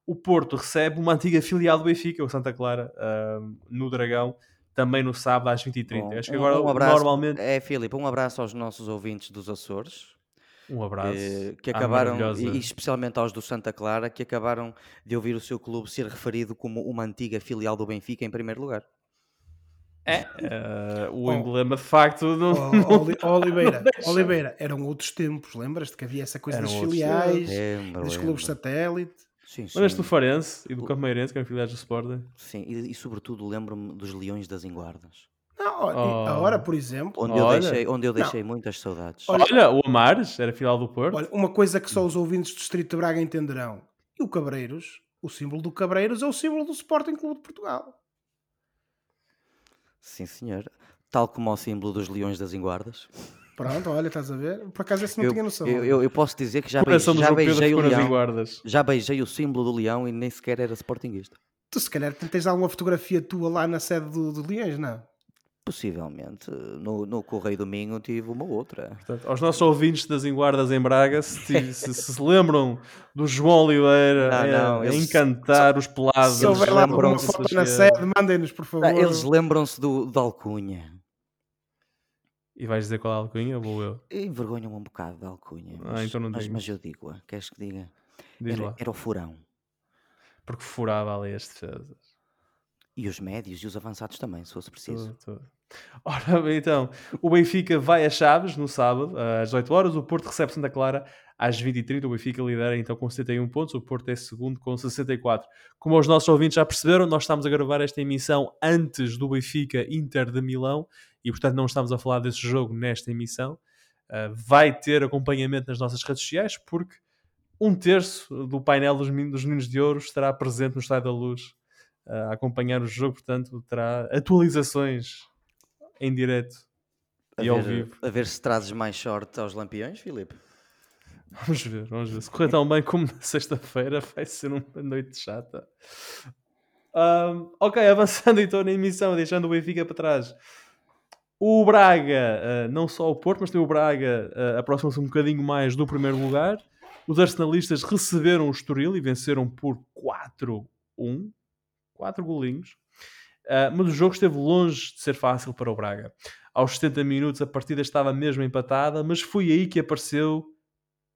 O Porto recebe uma antiga filial do Benfica, o Santa Clara, ah, no Dragão, também no sábado às 20h30. Bom, Acho que um- agora, um abraço, normalmente. É, Filipe, um abraço aos nossos ouvintes dos Açores. Um abraço. eh, que à acabaram, e, especialmente aos do Santa Clara, que acabaram de ouvir o seu clube ser referido como uma antiga filial do Benfica em primeiro lugar. É, ah, o Oh. emblema de facto não. Ó, não- Oli- Oliveira. [LAUGHS] Oliveira, eram outros tempos, lembras-te que havia essa coisa Eram das filiais, Lembro, dos lembro. clubes satélite. Sim, sim. Lembras-te do Farense e do Campeirense, que eram filiais do Sporting? Sim, e, e sobretudo lembro-me dos Leões das Enguardas, Não, Oh. agora, por exemplo, onde eu deixei, onde eu Não. deixei muitas saudades. Olha- Olha, o Amares era filial do Porto. olha, uma coisa que só os ouvintes do Distrito de Braga entenderão. E o Cabreiros, o símbolo do Cabreiros é o símbolo do Sporting Clube de Portugal. Sim, senhor. Tal como o símbolo dos Leões das Enguardas. Pronto, olha, estás a ver? Por acaso esse não Eu, tinha noção. eu, eu- eu posso dizer que já, beijei, já beijei o leão. Já beijei o símbolo do leão e nem sequer era sportinguista. Tu se calhar tens alguma fotografia tua lá na sede do, do Leões, não? Possivelmente. No, no Correio do Minho tive uma outra. Portanto, aos nossos ouvintes das Enguardas em Braga, se, se- se se lembram do João Oliveira Não, a- não, eles- encantar os pelados. Se houver lá alguma lembram-se foto na sede, mandem-nos, por favor. Ah, eles lembram-se do, do Alcunha. E vais dizer qual é a alcunha ou vou eu? Envergonham-me um bocado da Alcunha. Ah, Mas, então não mas, mas eu digo-a. Queres que diga? Diz Era, lá. era o furão. Porque furava ali as defesas. E os médios e os avançados também, se fosse preciso. Tudo, tudo. [LAUGHS] Ora bem, então, o Benfica vai a Chaves no sábado, às 18 horas. O Porto recebe Santa Clara às 20h30. O Benfica lidera então com 71 pontos. O Porto é segundo com 64. Como os nossos ouvintes já perceberam, nós estamos a gravar esta emissão antes do Benfica Inter de Milão e, portanto, não estamos a falar desse jogo nesta emissão. Uh, vai ter acompanhamento nas nossas redes sociais porque um terço do painel dos, dos Meninos de Ouro estará presente no Estádio da Luz uh, a acompanhar o jogo, portanto, terá atualizações em direto A e ao ver, vivo. a ver se trazes mais sorte aos lampiões, Filipe. Vamos ver, vamos ver. Se correr tão bem como na sexta-feira, vai ser uma noite chata. Ahm, ok, avançando então na emissão, deixando o Benfica para trás. O Braga, ah, não só o Porto, mas também o Braga ah, aproxima-se um bocadinho mais do primeiro lugar. Os arsenalistas receberam o Estoril e venceram por 4-1. 4 golinhos. Ah, mas o jogo esteve longe de ser fácil para o Braga. Aos 70 minutos a partida estava mesmo empatada, mas foi aí que apareceu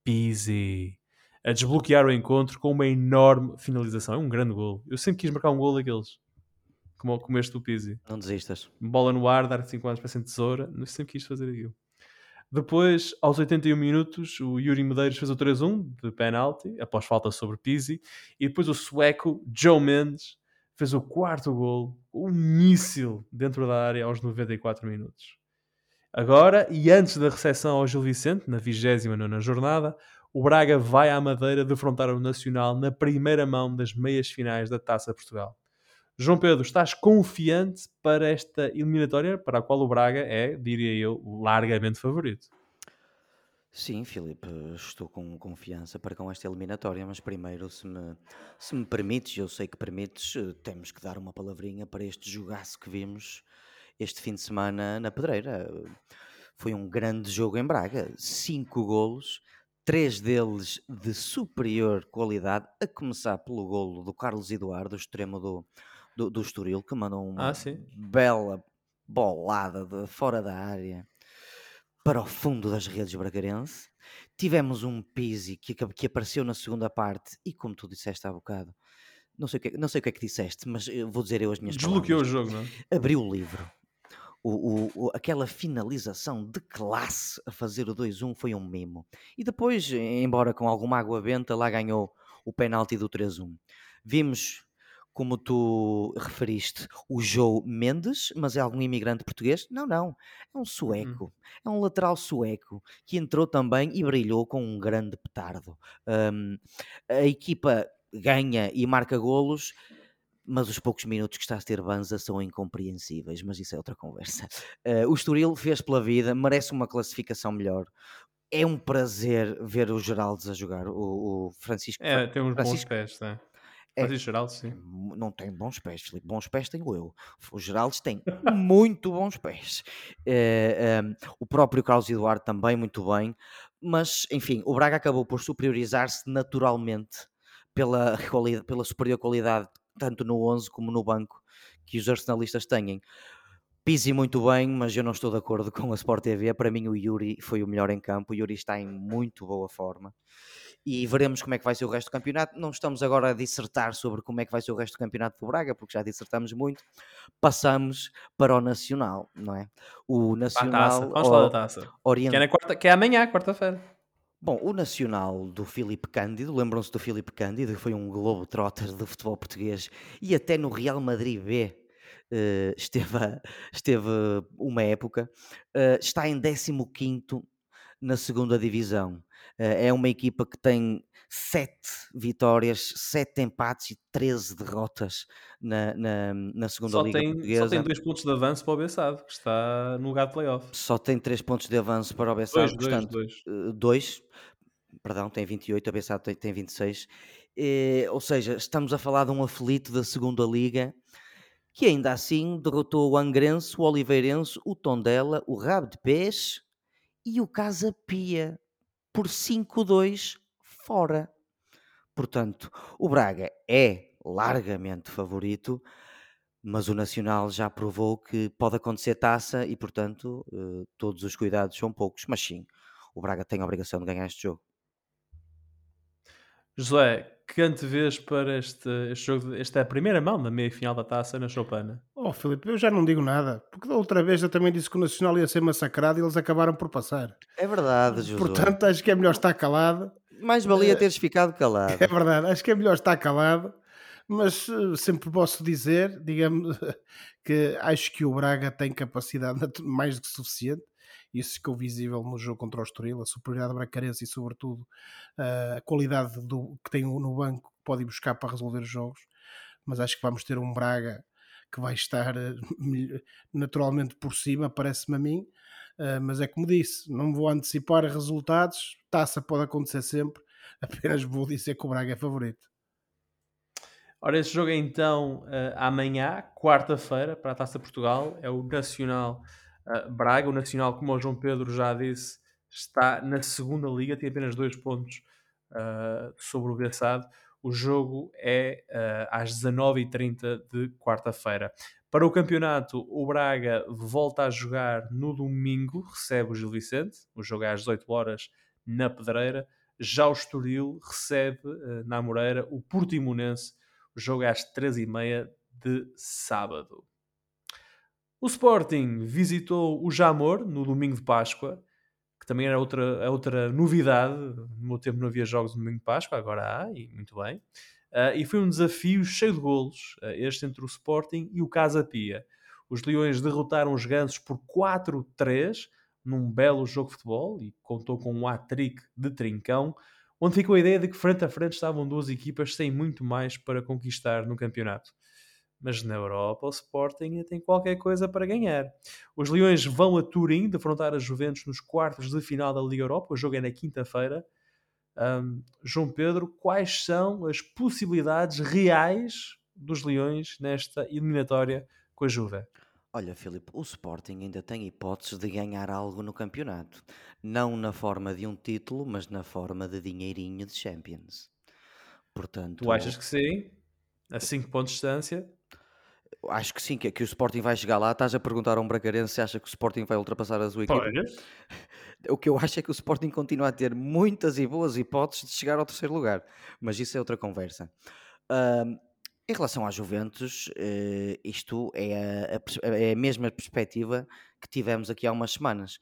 Pizzi a desbloquear o encontro com uma enorme finalização. É um grande gol. Eu sempre quis marcar um gol daqueles. Como, como este do Pizzi. Não desistas. Bola no ar, dar 5 anos para sem tesoura. Eu sempre quis fazer aquilo. Depois, aos 81 minutos, o Yuri Medeiros fez o 3-1 de penalti, após falta sobre Pizzi. E depois o sueco Joe Mendes fez o quarto gol, um míssil dentro da área aos 94 minutos. Agora, e antes da recepção ao Gil Vicente, na 29 jornada, o Braga vai à Madeira defrontar o Nacional na primeira mão das meias finais da Taça de Portugal. João Pedro, estás confiante para esta eliminatória para a qual o Braga é, diria eu, largamente favorito? Sim, Filipe, estou com confiança para com esta eliminatória, mas primeiro, se me, se me permites, eu sei que permites, eh, temos que dar uma palavrinha para este jogaço que vimos este fim de semana na Pedreira. Foi um grande jogo em Braga, cinco golos, três deles de superior qualidade, a começar pelo golo do Carlos Eduardo, extremo do, do, do Estoril, que mandou uma Ah, bela bolada de fora da área para o fundo das redes bracarense. Tivemos um Pizzi que, que apareceu na segunda parte e, como tu disseste há bocado, não sei o que, não sei o que é que disseste, mas vou dizer eu as minhas Desbloqueou o palavras. jogo, não é? Abriu o livro. O, o- o- aquela finalização de classe a fazer o 2-1 foi um mimo. E depois, embora com alguma água benta, lá ganhou o penalti do 3-1. Vimos, como tu referiste, o Joe Mendes, mas é algum imigrante português? Não, não. É um sueco. É um lateral sueco que entrou também e brilhou com um grande petardo. Hum, a equipa ganha e marca golos, mas os poucos minutos que está a ter Banza são incompreensíveis, mas isso é outra conversa. Uh, [LAUGHS] o Estoril fez pela vida, merece uma classificação melhor. É um prazer ver o Geraldes a jogar, o, o Francisco. É, tem uns Francisco, bons pés, né? É, Francisco Geraldes, sim. Não tem bons pés, Filipe. Bons pés tenho eu. O Geraldes tem muito bons pés. É, é, o próprio Carlos Eduardo também, muito bem. Mas, enfim, o Braga acabou por superiorizar-se naturalmente pela, [LAUGHS] pela superior qualidade tanto no 11 como no banco que os arsenalistas têm. Pisi muito bem, mas eu não estou de acordo [LAUGHS] com a Sport TV. Para mim, o Yuri foi o melhor em campo. O Yuri está em muito boa forma. E veremos como é que vai ser o resto do campeonato. Não estamos agora a dissertar sobre como é que vai ser o resto do campeonato do Braga, porque já dissertamos muito. Passamos para o Nacional, não é? O Nacional. Taça. Vamos falar da taça. Orient... Que, é quarta... que é amanhã, quarta-feira. Bom, o Nacional do Filipe Cândido, lembram-se do Filipe Cândido, que foi um globo trotter do futebol português e até no Real Madrid B uh, esteve, esteve uma época, uh, está em 15 na segunda divisão. Uh, é uma equipa que tem sete vitórias, sete empates e 13 derrotas na, na, na segunda só liga tem, portuguesa. Só tem dois pontos de avanço para o Bessado, que está no lugar de playoff. Só tem três pontos de avanço para o Bessado, dois, portanto, dois, dois. dois, perdão, tem 28, a Bessado tem, tem 26. E, ou seja, estamos a falar de um aflito da segunda liga que ainda assim derrotou o Angrense, o Oliveirense, o Tondela, o Rabo de Peixe e o Casa Pia por 5-2 fora. Portanto, o Braga é largamente favorito, mas o Nacional já provou que pode acontecer taça e, portanto, eh, todos os cuidados são poucos. Mas sim, o Braga tem a obrigação de ganhar este jogo. José, que antevês para este, este jogo? Esta é a primeira mão da meia-final da taça na Chopana. Oh, Filipe, eu já não digo nada, porque da outra vez eu também disse que o Nacional ia ser massacrado e eles acabaram por passar. É verdade, José. Portanto, acho que é melhor estar calado. Mais valia eh, teres ficado calado. [LAUGHS] É verdade, acho que é melhor estar calado, mas eh, sempre posso dizer, digamos, [LAUGHS] que acho que o Braga tem capacidade [LAUGHS] mais do que suficiente isso ficou visível no jogo contra o Estoril, a superioridade bracarense e sobretudo a qualidade do, que tem no banco que pode ir buscar para resolver os jogos, mas acho que vamos ter um Braga que vai estar eh, [LAUGHS] naturalmente por cima, parece-me a mim, Uh, mas é como disse, não vou antecipar resultados, taça pode acontecer sempre, [LAUGHS] apenas vou dizer que o Braga é favorito. Ora, esse jogo é então uh, amanhã, quarta-feira, para a Taça Portugal, é o Nacional uh, Braga, o Nacional, como o João Pedro já disse, está na segunda liga, tem apenas dois pontos uh, sobre o Bessado. O jogo é uh, às 19h30 de quarta-feira. Para o campeonato, o Braga volta a jogar no domingo, recebe o Gil Vicente. O jogo é às 18 horas na Pedreira. Já o Estoril recebe na Moreira o Portimonense. O jogo é às 13h30 de sábado. O Sporting visitou o Jamor no domingo de Páscoa que também era outra, outra novidade. No meu tempo não havia jogos no domingo de Páscoa, agora há, e muito bem. Uh, e foi um desafio cheio de golos, uh, este entre o Sporting e o Casa Pia. Os Leões derrotaram os Gansos por 4-3 num belo jogo de futebol e contou com um hat-trick de trincão, onde ficou a ideia de que frente a frente estavam duas equipas sem muito mais para conquistar no campeonato mas na Europa o Sporting tem qualquer coisa para ganhar. Os Leões vão a Turim defrontar a Juventus nos quartos de final da Liga Europa. O jogo é na quinta-feira. Um, João Pedro, quais são as possibilidades reais dos Leões nesta eliminatória com a Juve? Olha, Filipe, o Sporting ainda tem hipóteses de ganhar algo no campeonato. Não na forma de um título, mas na forma de dinheirinho de Champions. Portanto, tu achas que sim? A 5 pontos de distância? Acho que sim, que, que o Sporting vai chegar lá. Estás a perguntar a um Bracarense se acha que o Sporting vai ultrapassar a sua. [LAUGHS] O que eu acho é que o Sporting continua a ter muitas e boas hipóteses de chegar ao terceiro lugar, mas isso é outra conversa. Uh, em relação à Juventus, uh, isto é a, a, é a mesma perspectiva que tivemos aqui há umas semanas.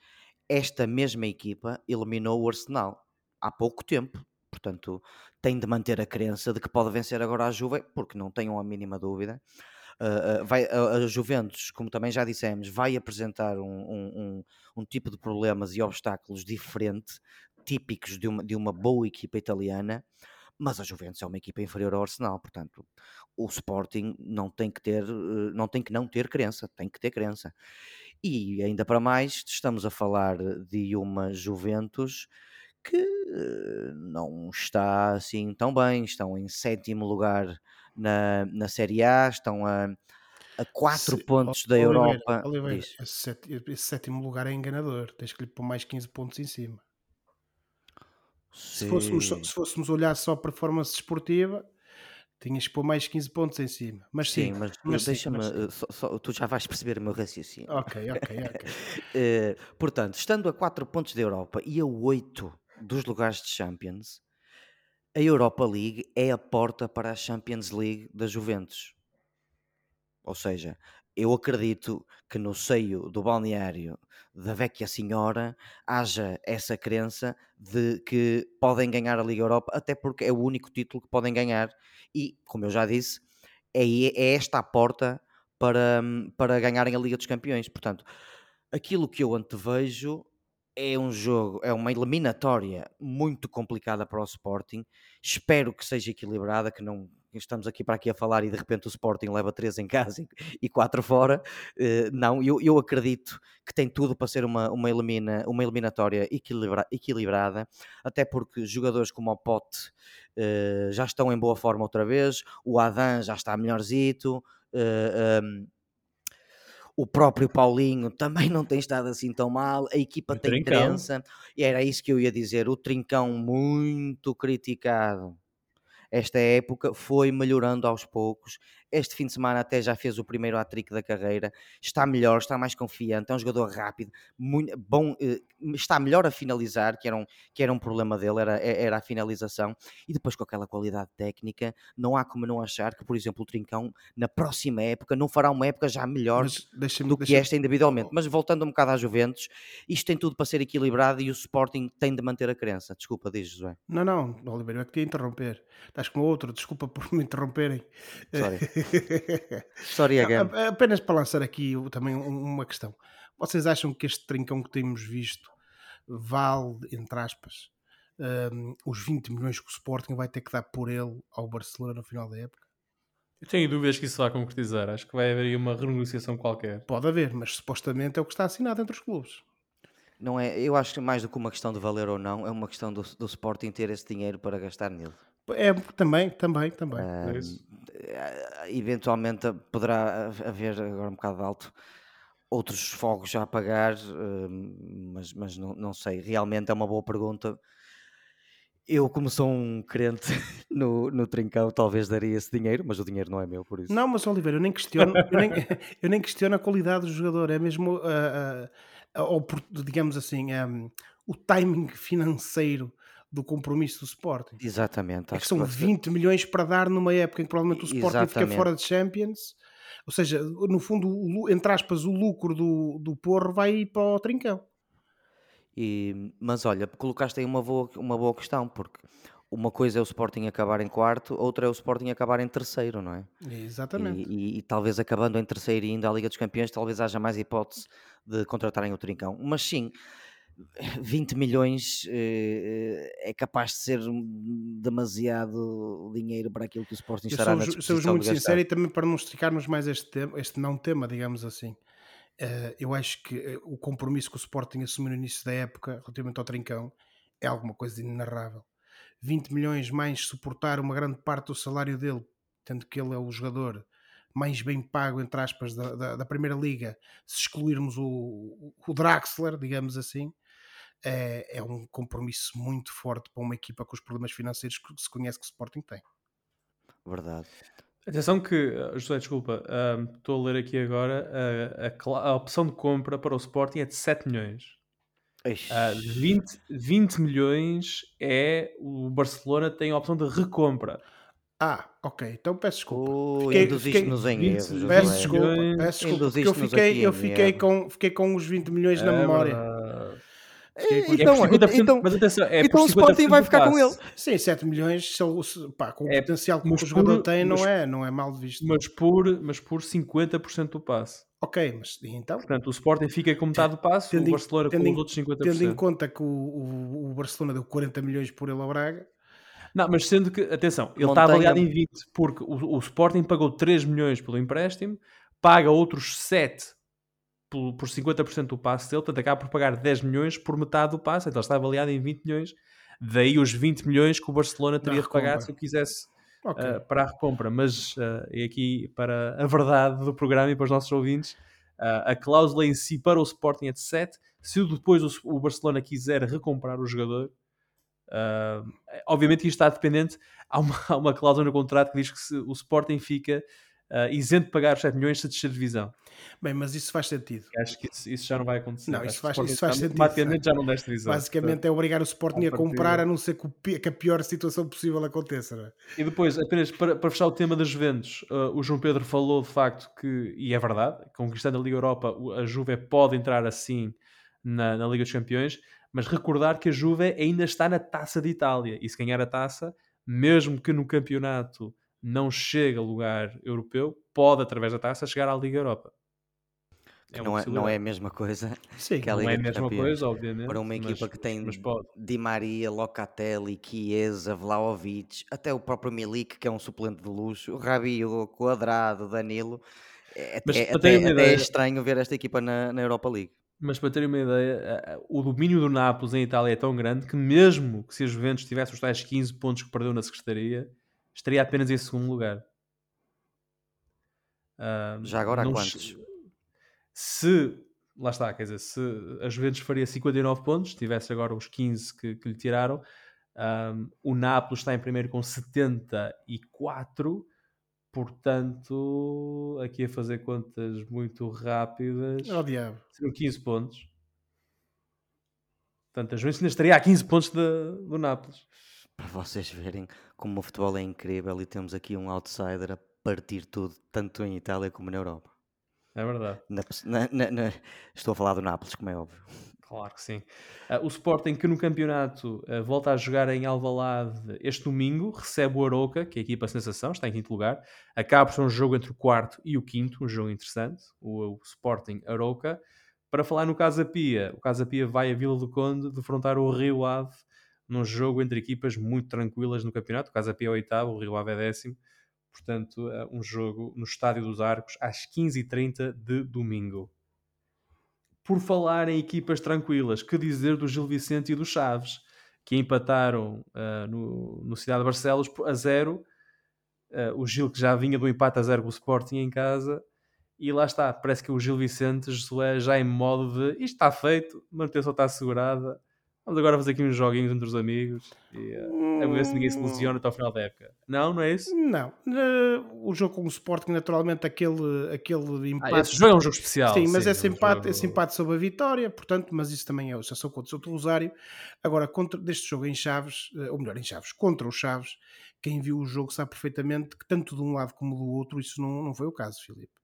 Esta mesma equipa eliminou o Arsenal há pouco tempo, portanto, tem de manter a crença de que pode vencer agora a Juve, porque não tenham a mínima dúvida. Vai, a, a, Juventus, como também já dissemos, vai apresentar um, um, um, um, tipo de problemas e obstáculos diferente, típicos de uma, de uma boa equipa italiana, mas a Juventus é uma equipa inferior ao Arsenal, portanto, o Sporting não tem que ter, eh, não tem que não ter crença, tem que ter crença. E ainda para mais, estamos a falar de uma Juventus que eh, não está assim tão bem, estão em sétimo lugar na, na Série A, estão a, a 4 Se- pontos Ó- da Oliveira, Europa. Oliveira, esse, sétimo lugar é enganador. Tens que lhe pôr mais 15 pontos em cima. Se fôssemos, se fôssemos olhar só a performance desportiva, tinhas que pôr mais 15 pontos em cima. Mas sim, Sim, mas, mas deixa-me, tu já vais perceber o meu raciocínio. Ok, ok, ok. [LAUGHS] Eh, portanto, estando a 4 pontos da Europa e a 8 dos lugares de Champions, a Europa League é a porta para a Champions League da Juventus. Ou seja, eu acredito que no seio do balneário da Vecchia Senhora haja essa crença de que podem ganhar a Liga Europa, até porque é o único título que podem ganhar. E, como eu já disse, é, é esta a porta para, para ganharem a Liga dos Campeões. Portanto, aquilo que eu antevejo é um jogo, é uma eliminatória muito complicada para o Sporting. Espero que seja equilibrada, que não estamos aqui para aqui a falar e de repente o Sporting leva 3 em casa e- 4 fora. Eh, não, eu, eu acredito que tem tudo para ser uma, uma, elimina, uma eliminatória equilibra- equilibrada, até porque jogadores como o Pote eh, já estão em boa forma outra vez, o Adan já está melhorzito. eh, ehm, o próprio Paulinho também não tem estado assim tão mal, a equipa O tem Trincão. crença, e era isso que eu ia dizer. O Trincão, muito criticado esta época, foi melhorando aos poucos. Este fim de semana até já fez o primeiro hat-trick da carreira, está melhor, está mais confiante, é um jogador rápido, muito bom, eh, está melhor a finalizar, que era um, que era um problema dele, era, era a finalização, e depois com aquela qualidade técnica, não há como não achar que, por exemplo, o Trincão, na próxima época, não fará uma época já melhor do que esta individualmente. Mas voltando um bocado à Juventus, isto tem tudo para ser equilibrado e o Sporting tem de manter a crença. Desculpa, diz José. Não, não, Oliveira, eu é que te ia interromper. Estás como outro, desculpa por me interromperem. Sorry. [LAUGHS] [LAUGHS] Sorry again. A- a- Apenas para lançar aqui também um- uma questão. Vocês acham que este trincão que temos visto vale, entre aspas, hum, os 20 milhões que o Sporting vai ter que dar por ele ao Barcelona no final da época? Eu tenho dúvidas que isso vai concretizar. Acho que vai haver aí uma renegociação qualquer. Pode haver, mas supostamente é o que está assinado entre os clubes. Não é, eu acho que mais do que uma questão de valer ou não, é uma questão do, do Sporting ter esse dinheiro para gastar nele. É, também, também, também. É isso. Eh, eventualmente poderá haver agora um bocado alto outros fogos a pagar, eh, mas, mas não, não sei. Realmente é uma boa pergunta. Eu, como sou um crente no, no Trincão, talvez daria esse dinheiro, mas o dinheiro não é meu, por isso. Não, mas Oliveira, eu nem questiono, eu nem, eu nem questiono a qualidade do jogador, é mesmo, ah, ah, a opor- digamos assim, ah, o timing financeiro do compromisso do Sporting. Exatamente. É que são ser- 20 milhões para dar numa época em que provavelmente o Sporting fica Exatamente. fora de Champions. Ou seja, no fundo, o entre aspas, o lucro do, do Porro vai ir para o Trincão. E, mas olha, colocaste aí uma boa, uma boa questão, porque uma coisa é o Sporting acabar em quarto, outra é o Sporting acabar em terceiro, não é? Exatamente. E, e- e talvez acabando em terceiro e indo à Liga dos Campeões, talvez haja mais hipótese de contratarem o Trincão. Mas sim, 20 milhões eh, eh, é capaz de ser demasiado dinheiro para aquilo que o Sporting Eu estará sou, na sou muito sincero e também para não esticarmos mais este, tema, este não tema, digamos assim. eh, eu acho que o compromisso que o Sporting assumiu no início da época relativamente ao Trincão é alguma coisa inenarrável. 20 milhões mais suportar uma grande parte do salário dele, tendo que ele é o jogador mais bem pago, entre aspas, da, da, da Primeira Liga, se excluirmos o, o Draxler, digamos assim, é, é um compromisso muito forte para uma equipa com os problemas financeiros que se conhece que o Sporting tem. Verdade. Atenção que, eh, José, desculpa, ahm, estou a ler aqui agora, a, a a opção de compra para o Sporting é de 7 milhões. Ah, 20, 20 milhões é o Barcelona tem a opção de recompra. Ah, ok, então peço desculpa. Fiquei- induziste-nos em 20 erros. Peço desculpa, peço desculpa, porque eu fiquei, eu fiquei, com, fiquei com os 20 milhões na É memória. verdade. Eh, É por Então, 50%, então, mas atenção, é então por o Sporting 50% vai ficar com ele. Sim, 7 milhões, se pá, com o É, potencial que o jogador por- tem, não mas- é, não é mal visto. Mas por, mas por 50% do passe. Ok, mas e então, Portanto, o Sporting fica com metade do passe, Tendo o Barcelona tendo com os outros 50%. tendo em conta que o, o- o Barcelona deu 40 milhões por ele ao Braga, Não, mas sendo que, atenção, ele está avaliado em 20, porque o, o Sporting pagou 3 milhões pelo empréstimo, paga outros 7 por, por 50% do passe dele, portanto acaba por pagar 10 milhões por metade do passe, então está avaliado em 20 milhões, daí os 20 milhões que o Barcelona teria de pagar se o quisesse Ok. uh, para a recompra. Mas uh, é aqui para a verdade do programa e para os nossos ouvintes, uh, a cláusula em si para o Sporting é de 7. Se depois o, o Barcelona quiser recomprar o jogador, uh, obviamente isto está dependente. Há uma, [LAUGHS] há uma cláusula no contrato que diz que se, o Sporting fica uh, isento de pagar os 7 milhões se descer de divisão. Bem, mas isso faz sentido. Acho que isso, isso já não vai acontecer. Não, isso faz- isso faz sentido, Automaticamente já não desce divisão. Basicamente é obrigar o Sporting a comprar, a não ser que, a pior situação possível aconteça. é? E depois, apenas para, para fechar o tema das Juventus, uh, o João Pedro falou de facto que, e é verdade, conquistando a Liga Europa, a Juve pode entrar assim na, na Liga dos Campeões, mas recordar que a Juve ainda está na Taça de Itália, e se ganhar a Taça, mesmo que no campeonato não chegue a lugar europeu, pode, através da Taça, chegar à Liga Europa. Uma não, é, não é a mesma coisa [LAUGHS] Sim, que a Não Liga é a mesma Campeões. coisa, obviamente. para uma equipa mas- que tem. Di Maria, Locatelli, Chiesa, Vlaovic, até o próprio Milik, que é um suplente de luxo, Rabiot, Quadrado, Danilo. É, Mas é- para até, uma até é ideia- estranho ver esta equipa na, na Europa League. Mas para terem uma ideia, o domínio do Nápoles em Itália é tão grande que mesmo que se a Juventus tivesse os tais 15 pontos que perdeu na Secretaria, estaria apenas em segundo lugar. Ah, Já agora há quantos? Se, lá está, quer dizer, se a Juventus faria 59 pontos, tivesse agora os 15 que, que lhe tiraram, ah, o Nápoles está em primeiro com 74, portanto, aqui a fazer contas muito rápidas, Oh, diabo. seriam 15 pontos. Portanto, a Juventus ainda estaria a 15 pontos de- do Nápoles. Para vocês verem como o futebol é incrível e temos aqui um outsider a partir tudo, tanto em Itália como na Europa. É verdade. Na- na- na- Estou a falar do Nápoles, como é óbvio. Claro que sim. Ah, o Sporting que no campeonato ah, volta a jogar em Alvalade este domingo, recebe o Aroca, que é a equipa sensação, está em quinto lugar. Acaba por ser um jogo entre o quarto e o quinto, um jogo interessante, o, o Sporting Aroca. Para falar no Casa Pia, o Casa Pia vai a Vila do Conde defrontar o Rio Ave num jogo entre equipas muito tranquilas no campeonato. O Casa Pia é oitavo, o Rio Ave é décimo. Portanto, é um jogo no Estádio dos Arcos às 15h30 de domingo. Por falar em equipas tranquilas, que dizer do Gil Vicente e do Chaves, que empataram ah, no, no Cidade de Barcelos a zero. Ah, o Gil que já vinha do empate a zero com o Sporting em casa. E lá está, parece que o Gil Vicente Josué já em modo de isto está feito, a manutenção está assegurada. Vamos agora fazer aqui uns joguinhos entre os amigos e ah, a ver se ninguém se lesiona até ao final da época. Não, não é isso? Não. Eh, o jogo com o Sporting, naturalmente, aquele, aquele Ah, empate. esse jogo é um jogo especial. Sim, mas esse, é um empate, jogo- esse empate sobre a vitória, portanto, mas isso também é já são contra o Rosário. Agora, contra, deste jogo em Chaves, eh, ou melhor, em Chaves, contra os Chaves, quem viu o jogo sabe perfeitamente que tanto de um lado como do outro, isso não, não foi o caso, Filipe.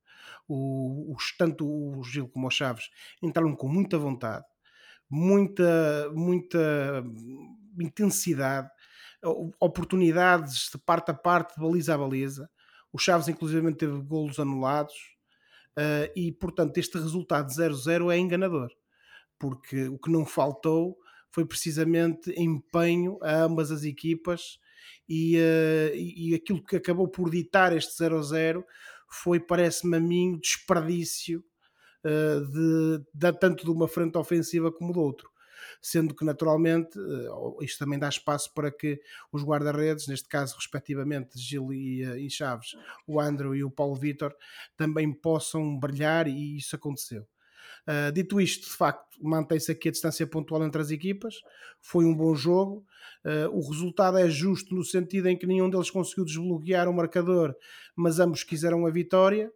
O, os, tanto o Gil como o Chaves entraram com muita vontade, muita, muita intensidade, oportunidades de parte a parte, de baliza a baliza. O Chaves, inclusive, teve golos anulados. Uh, e portanto este resultado 0-0 é enganador porque o que não faltou foi precisamente empenho a ambas as equipas e, uh, e aquilo que acabou por ditar este 0-0 foi, parece-me a mim, desperdício de, de- tanto de uma frente ofensiva como do outro. Sendo que, naturalmente, uh, isto também dá espaço para que os guarda-redes, neste caso, respectivamente, Gil e, uh, e Chaves, o Andrew e o Paulo Vitor, também possam brilhar e isso aconteceu. Uh, dito isto, de facto, mantém-se aqui a distância pontual entre as equipas. Foi um bom jogo. Uh, o resultado é justo no sentido em que nenhum deles conseguiu desbloquear o marcador, mas ambos quiseram a vitória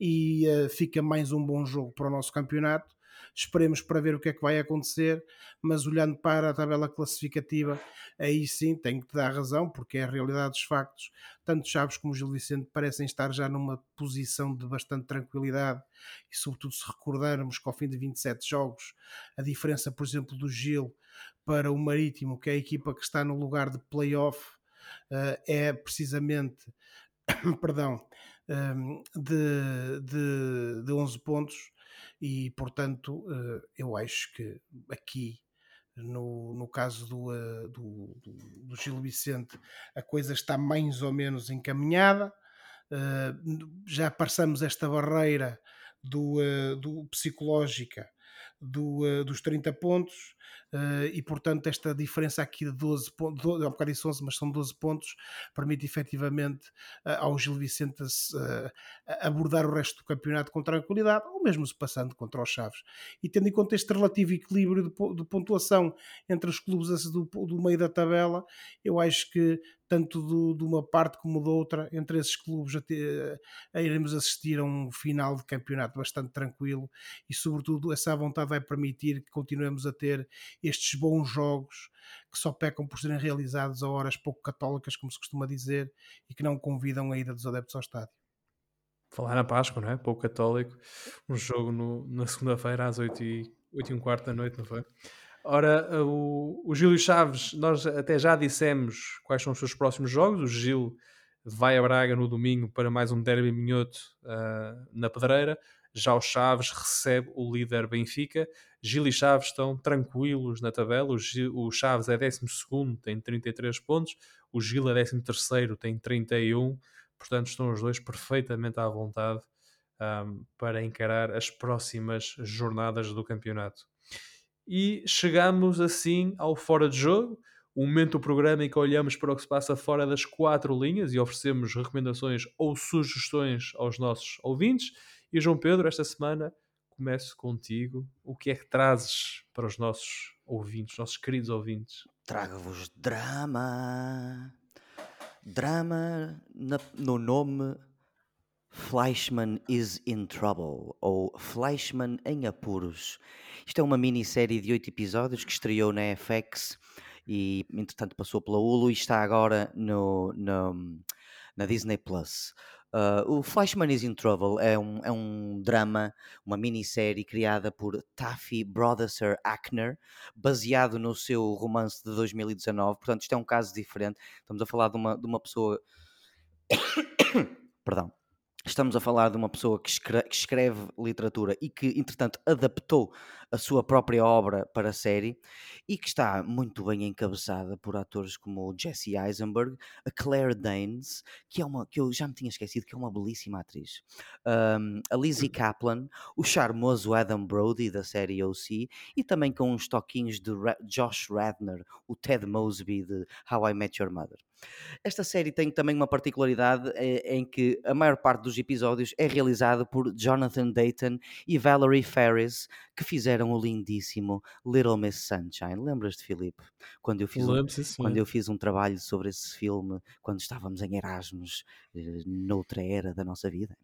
e uh, fica mais um bom jogo para o nosso campeonato. Esperemos para ver o que é que vai acontecer, mas olhando para a tabela classificativa, aí sim tenho que te dar razão, porque é a realidade dos factos. Tanto Chaves como Gil Vicente parecem estar já numa posição de bastante tranquilidade e, sobretudo, se recordarmos que ao fim de 27 jogos, a diferença, por exemplo, do Gil para o Marítimo, que é a equipa que está no lugar de playoff, uh, é precisamente, [COUGHS] perdão, de, de, de 11 pontos e, portanto, uh, eu acho que aqui no, no caso do, uh, do, do, do, Gil Vicente, a coisa está mais ou menos encaminhada. Uh, já passamos esta barreira do, do psicológica do, dos 30 pontos uh, e portanto esta diferença aqui de 12 pontos, há um bocado disse 11, mas são 12 pontos, permite efetivamente uh, ao Gil Vicente abordar o resto do campeonato com tranquilidade, ou mesmo se passando contra os Chaves. E tendo em conta este relativo equilíbrio de, de pontuação entre os clubes do, do meio da tabela, eu acho que tanto do, de uma parte como da outra, entre esses clubes, a, ter, a iremos assistir a um final de campeonato bastante tranquilo e, sobretudo, essa vontade vai permitir que continuemos a ter estes bons jogos que só pecam por serem realizados a horas pouco católicas, como se costuma dizer, e que não convidam a ida dos adeptos ao estádio. Falar na Páscoa, não é? Pouco católico. Um jogo no, na segunda-feira às 8 e, 8 e um quarto da noite, não foi? Ora, o, o Gil e Chaves, nós até já dissemos quais são os seus próximos jogos. O Gil vai a Braga no domingo para mais um derby minhoto uh, na Pedreira. Já o Chaves recebe o líder Benfica. Gil e Chaves estão tranquilos na tabela. O, Gil, o Chaves é 12, tem 33 pontos. O Gil é 13, tem 31. Portanto, estão os dois perfeitamente à vontade um, para encarar as próximas jornadas do campeonato. E chegamos assim ao fora de jogo, o momento do programa em que olhamos para o que se passa fora das quatro linhas e oferecemos recomendações ou sugestões aos nossos ouvintes. E João Pedro, esta semana começo contigo. O que é que trazes para os nossos ouvintes, nossos queridos ouvintes? Trago-vos drama. Drama na, no nome Fleischman is in Trouble ou Fleischman em Apuros. Isto é uma minissérie de oito episódios que estreou na FX e entretanto passou pela Hulu e está agora no, no na Disney Plus. Uh, o Flashman is in Trouble é um, é um drama, uma minissérie criada por Taffy Brodesser Ackner, baseado no seu romance de 2019. Portanto, isto é um caso diferente. Estamos a falar de uma, de uma pessoa. [COUGHS] Perdão Estamos a falar de uma pessoa que escreve, que escreve, literatura e que, entretanto, adaptou a sua própria obra para a série e que está muito bem encabeçada por atores como Jesse Eisenberg, a Claire Danes, que é uma que eu já me tinha esquecido que é uma belíssima atriz, um, a Lizzie Kaplan, o charmoso Adam Brody da série OC e também com uns toquinhos de Josh Radner, o Ted Mosby de How I Met Your Mother. Esta série tem também uma particularidade eh, em que a maior parte dos episódios é realizada por Jonathan Dayton e Valerie Ferris, que fizeram o lindíssimo Little Miss Sunshine. Lembras-te, Filipe? Quando eu fiz um, quando eu fiz um trabalho sobre esse filme, quando estávamos em Erasmus, eh, noutra era da nossa vida.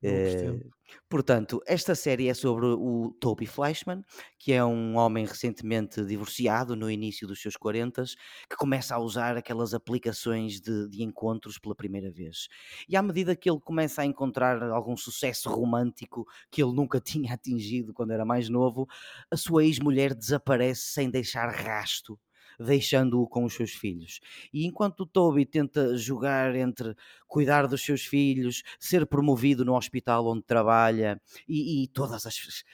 Uh, portanto, esta série é sobre o Toby Fleischman, que é um homem recentemente divorciado, no início dos seus 40, que começa a usar aquelas aplicações de, de, encontros pela primeira vez. E à medida que ele começa a encontrar algum sucesso romântico que ele nunca [LAUGHS] tinha atingido quando era mais novo, a sua ex-mulher desaparece sem deixar rasto deixando-o com os seus filhos. E enquanto Toby tenta jogar entre cuidar dos seus filhos, ser promovido no hospital onde trabalha e, e todas as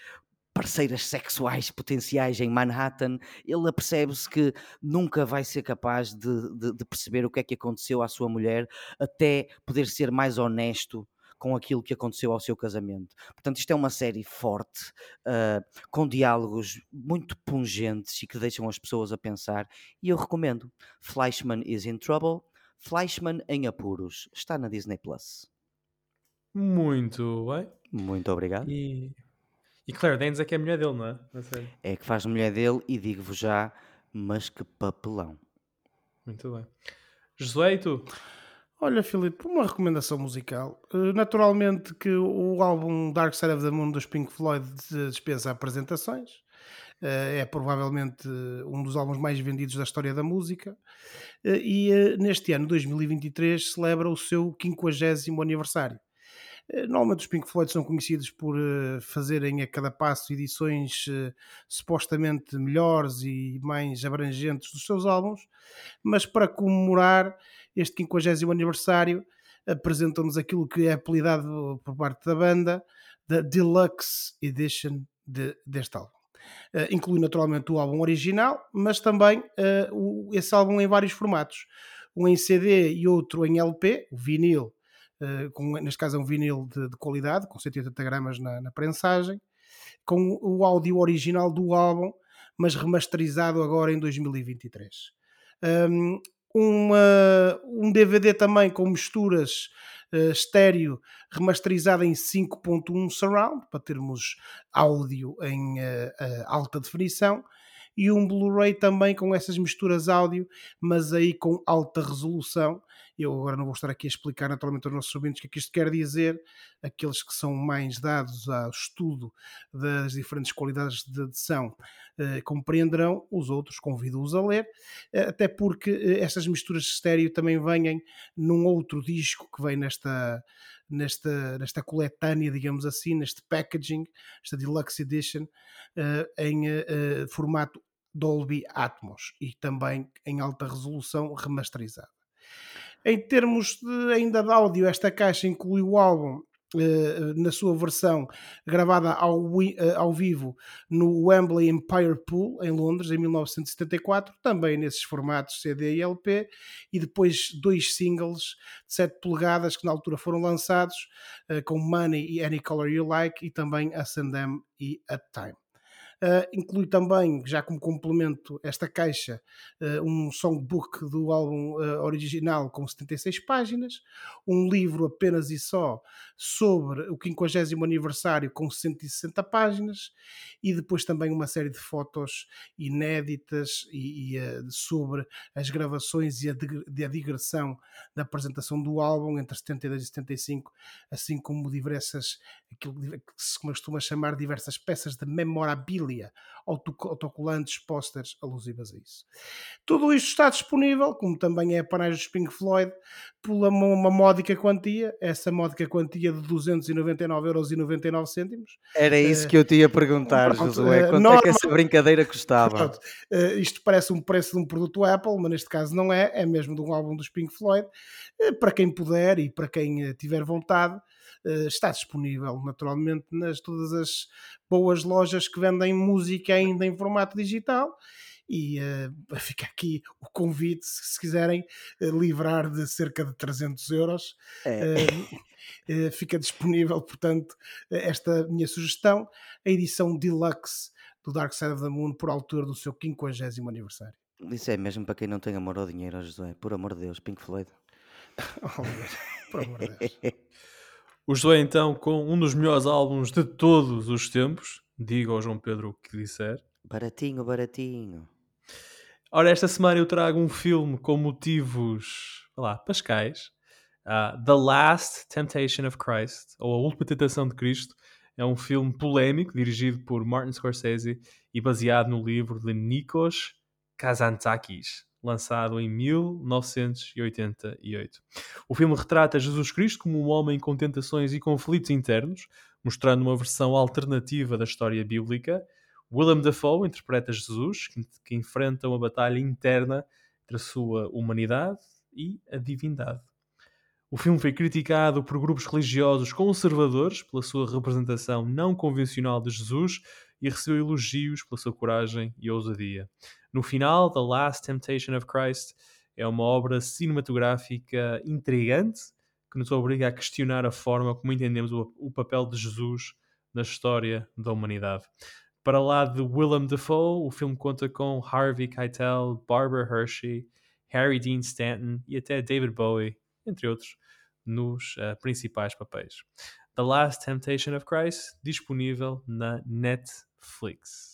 parceiras sexuais potenciais em Manhattan, ele apercebe-se que nunca vai ser capaz de, de, de, perceber o que é que aconteceu à sua mulher até poder ser mais honesto com aquilo que aconteceu ao seu casamento. Portanto, isto é uma série forte, uh, com diálogos muito pungentes e que deixam as pessoas a pensar. E eu recomendo. Fleischman is in Trouble. Fleischman em Apuros. Está na Disney Plus. Muito bem. Muito obrigado. E, e Claire Danes é que é a mulher dele, não é? É que faz mulher dele e digo-vos já, mas que papelão. Muito bem. Josué, e tu? Olha, Filipe, uma recomendação musical. Eh, naturalmente que o álbum Dark Side of the Moon dos Pink Floyd dispensa apresentações. Eh, é provavelmente um dos álbuns mais vendidos da história da música. Eh, e neste ano, 2023, celebra o seu 50 aniversário. Normalmente os Pink Floyd são conhecidos por fazerem a cada passo edições supostamente melhores e mais abrangentes dos seus álbuns, mas para comemorar este 50 aniversário, apresentam-nos aquilo que é apelidado por parte da banda da Deluxe Edition de, deste álbum. Uh, inclui naturalmente o álbum original, mas também uh, o, esse álbum em vários formatos. Um em CD e outro em LP, o vinil, uh, com, neste caso é um vinil de, de qualidade, com 180 gramas na, na prensagem, com o áudio original do álbum, mas remasterizado agora em 2023. Um, uma, um DVD também com misturas uh, estéreo remasterizado em 5.1 surround para termos áudio em uh, uh, alta definição e um Blu-ray também com essas misturas áudio, mas aí com alta resolução. Eu agora não vou estar aqui a explicar naturalmente aos nossos ouvintes o que é que isto quer dizer, aqueles que são mais dados ao estudo das diferentes qualidades de edição eh, compreenderão, os outros convido-os a ler, eh, até porque eh, estas misturas de estéreo também vêm num outro disco que vem nesta nesta, nesta coletânea, digamos assim, neste packaging, esta Deluxe Edition, uh, em uh, formato Dolby Atmos e também em alta resolução remasterizada. Em termos de, ainda de áudio, esta caixa inclui o álbum na sua versão gravada ao, uh, ao, vivo no Wembley Empire Pool em Londres em 1974, também nesses formatos CD e LP, e depois dois singles de 7 polegadas que na altura foram lançados uh, com Money e Any Color You Like e também a Sandem e A Time. Uh, inclui também, já como complemento, esta caixa, uh, um songbook do álbum uh, original com 76 páginas, um livro apenas e só sobre o 50 aniversário com 160 páginas e depois também uma série de fotos inéditas e, e sobre as gravações e a, de, a digressão da apresentação do álbum entre 72 e 75, assim como diversas, aquilo que se costuma chamar diversas peças de memorabilia autocolantes, pósteres alusivas a isso. Tudo isto está disponível, como também é a panagem dos Pink Floyd, por uma, módica quantia, essa módica quantia de 299,99€. Era isso que eu te ia perguntar, pronto, Josué, quanto norma, é que essa brincadeira custava? Pronto, uh, isto parece um preço de um produto Apple, mas neste caso não é, é mesmo de um álbum dos Pink Floyd, uh, para quem puder e para quem tiver vontade, está disponível naturalmente nas todas as boas lojas que vendem música ainda em formato digital. E uh, fica aqui o convite se, se quiserem uh, livrar de cerca de 300 euros. É. uh, fica disponível portanto esta minha sugestão a edição deluxe do Dark Side of the Moon por altura do seu 50 aniversário. Isso é mesmo para quem não tem amor ao dinheiro José, por amor de Deus, Pink Floyd. [LAUGHS] Oh, por amor de Deus [LAUGHS] O Josué, então, com um dos melhores álbuns de todos os tempos. Diga ao João Pedro o que disser. Baratinho, baratinho. Ora, esta semana eu trago um filme com motivos, lá, pascais. Uh, The Last Temptation of Christ, ou A Última Tentação de Cristo. É um filme polémico, dirigido por Martin Scorsese e baseado no livro de Nikos Kazantzakis lançado em 1988. O filme retrata Jesus Cristo como um homem com tentações e conflitos internos, mostrando uma versão alternativa da história bíblica. Willem Dafoe interpreta Jesus, que, enfrenta uma batalha interna entre a sua humanidade e a divindade. O filme foi criticado por grupos religiosos conservadores pela sua representação não convencional de Jesus e recebeu elogios pela sua coragem e ousadia. No final, The Last Temptation of Christ é uma obra cinematográfica intrigante que nos obriga a questionar a forma como entendemos o, o papel de Jesus na história da humanidade. Para lá de Willem Dafoe, o filme conta com Harvey Keitel, Barbara Hershey, Harry Dean Stanton e até David Bowie, entre outros, nos uh, principais papéis. The Last Temptation of Christ, disponível na Netflix.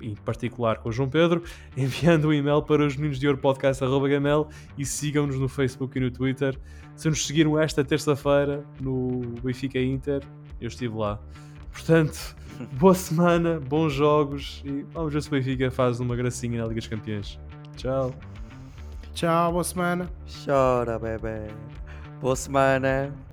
em particular com o João Pedro, [LAUGHS] enviando um e-mail para os meninos de ouro podcast.gmail e sigam-nos no Facebook e no Twitter. Se nos seguiram esta terça-feira no Benfica Inter, eu estive lá. Portanto, [LAUGHS] boa semana, bons jogos e vamos ver se o Benfica faz uma gracinha na Liga dos Campeões. Tchau. Tchau, boa semana. Chora, bebê. Boa semana.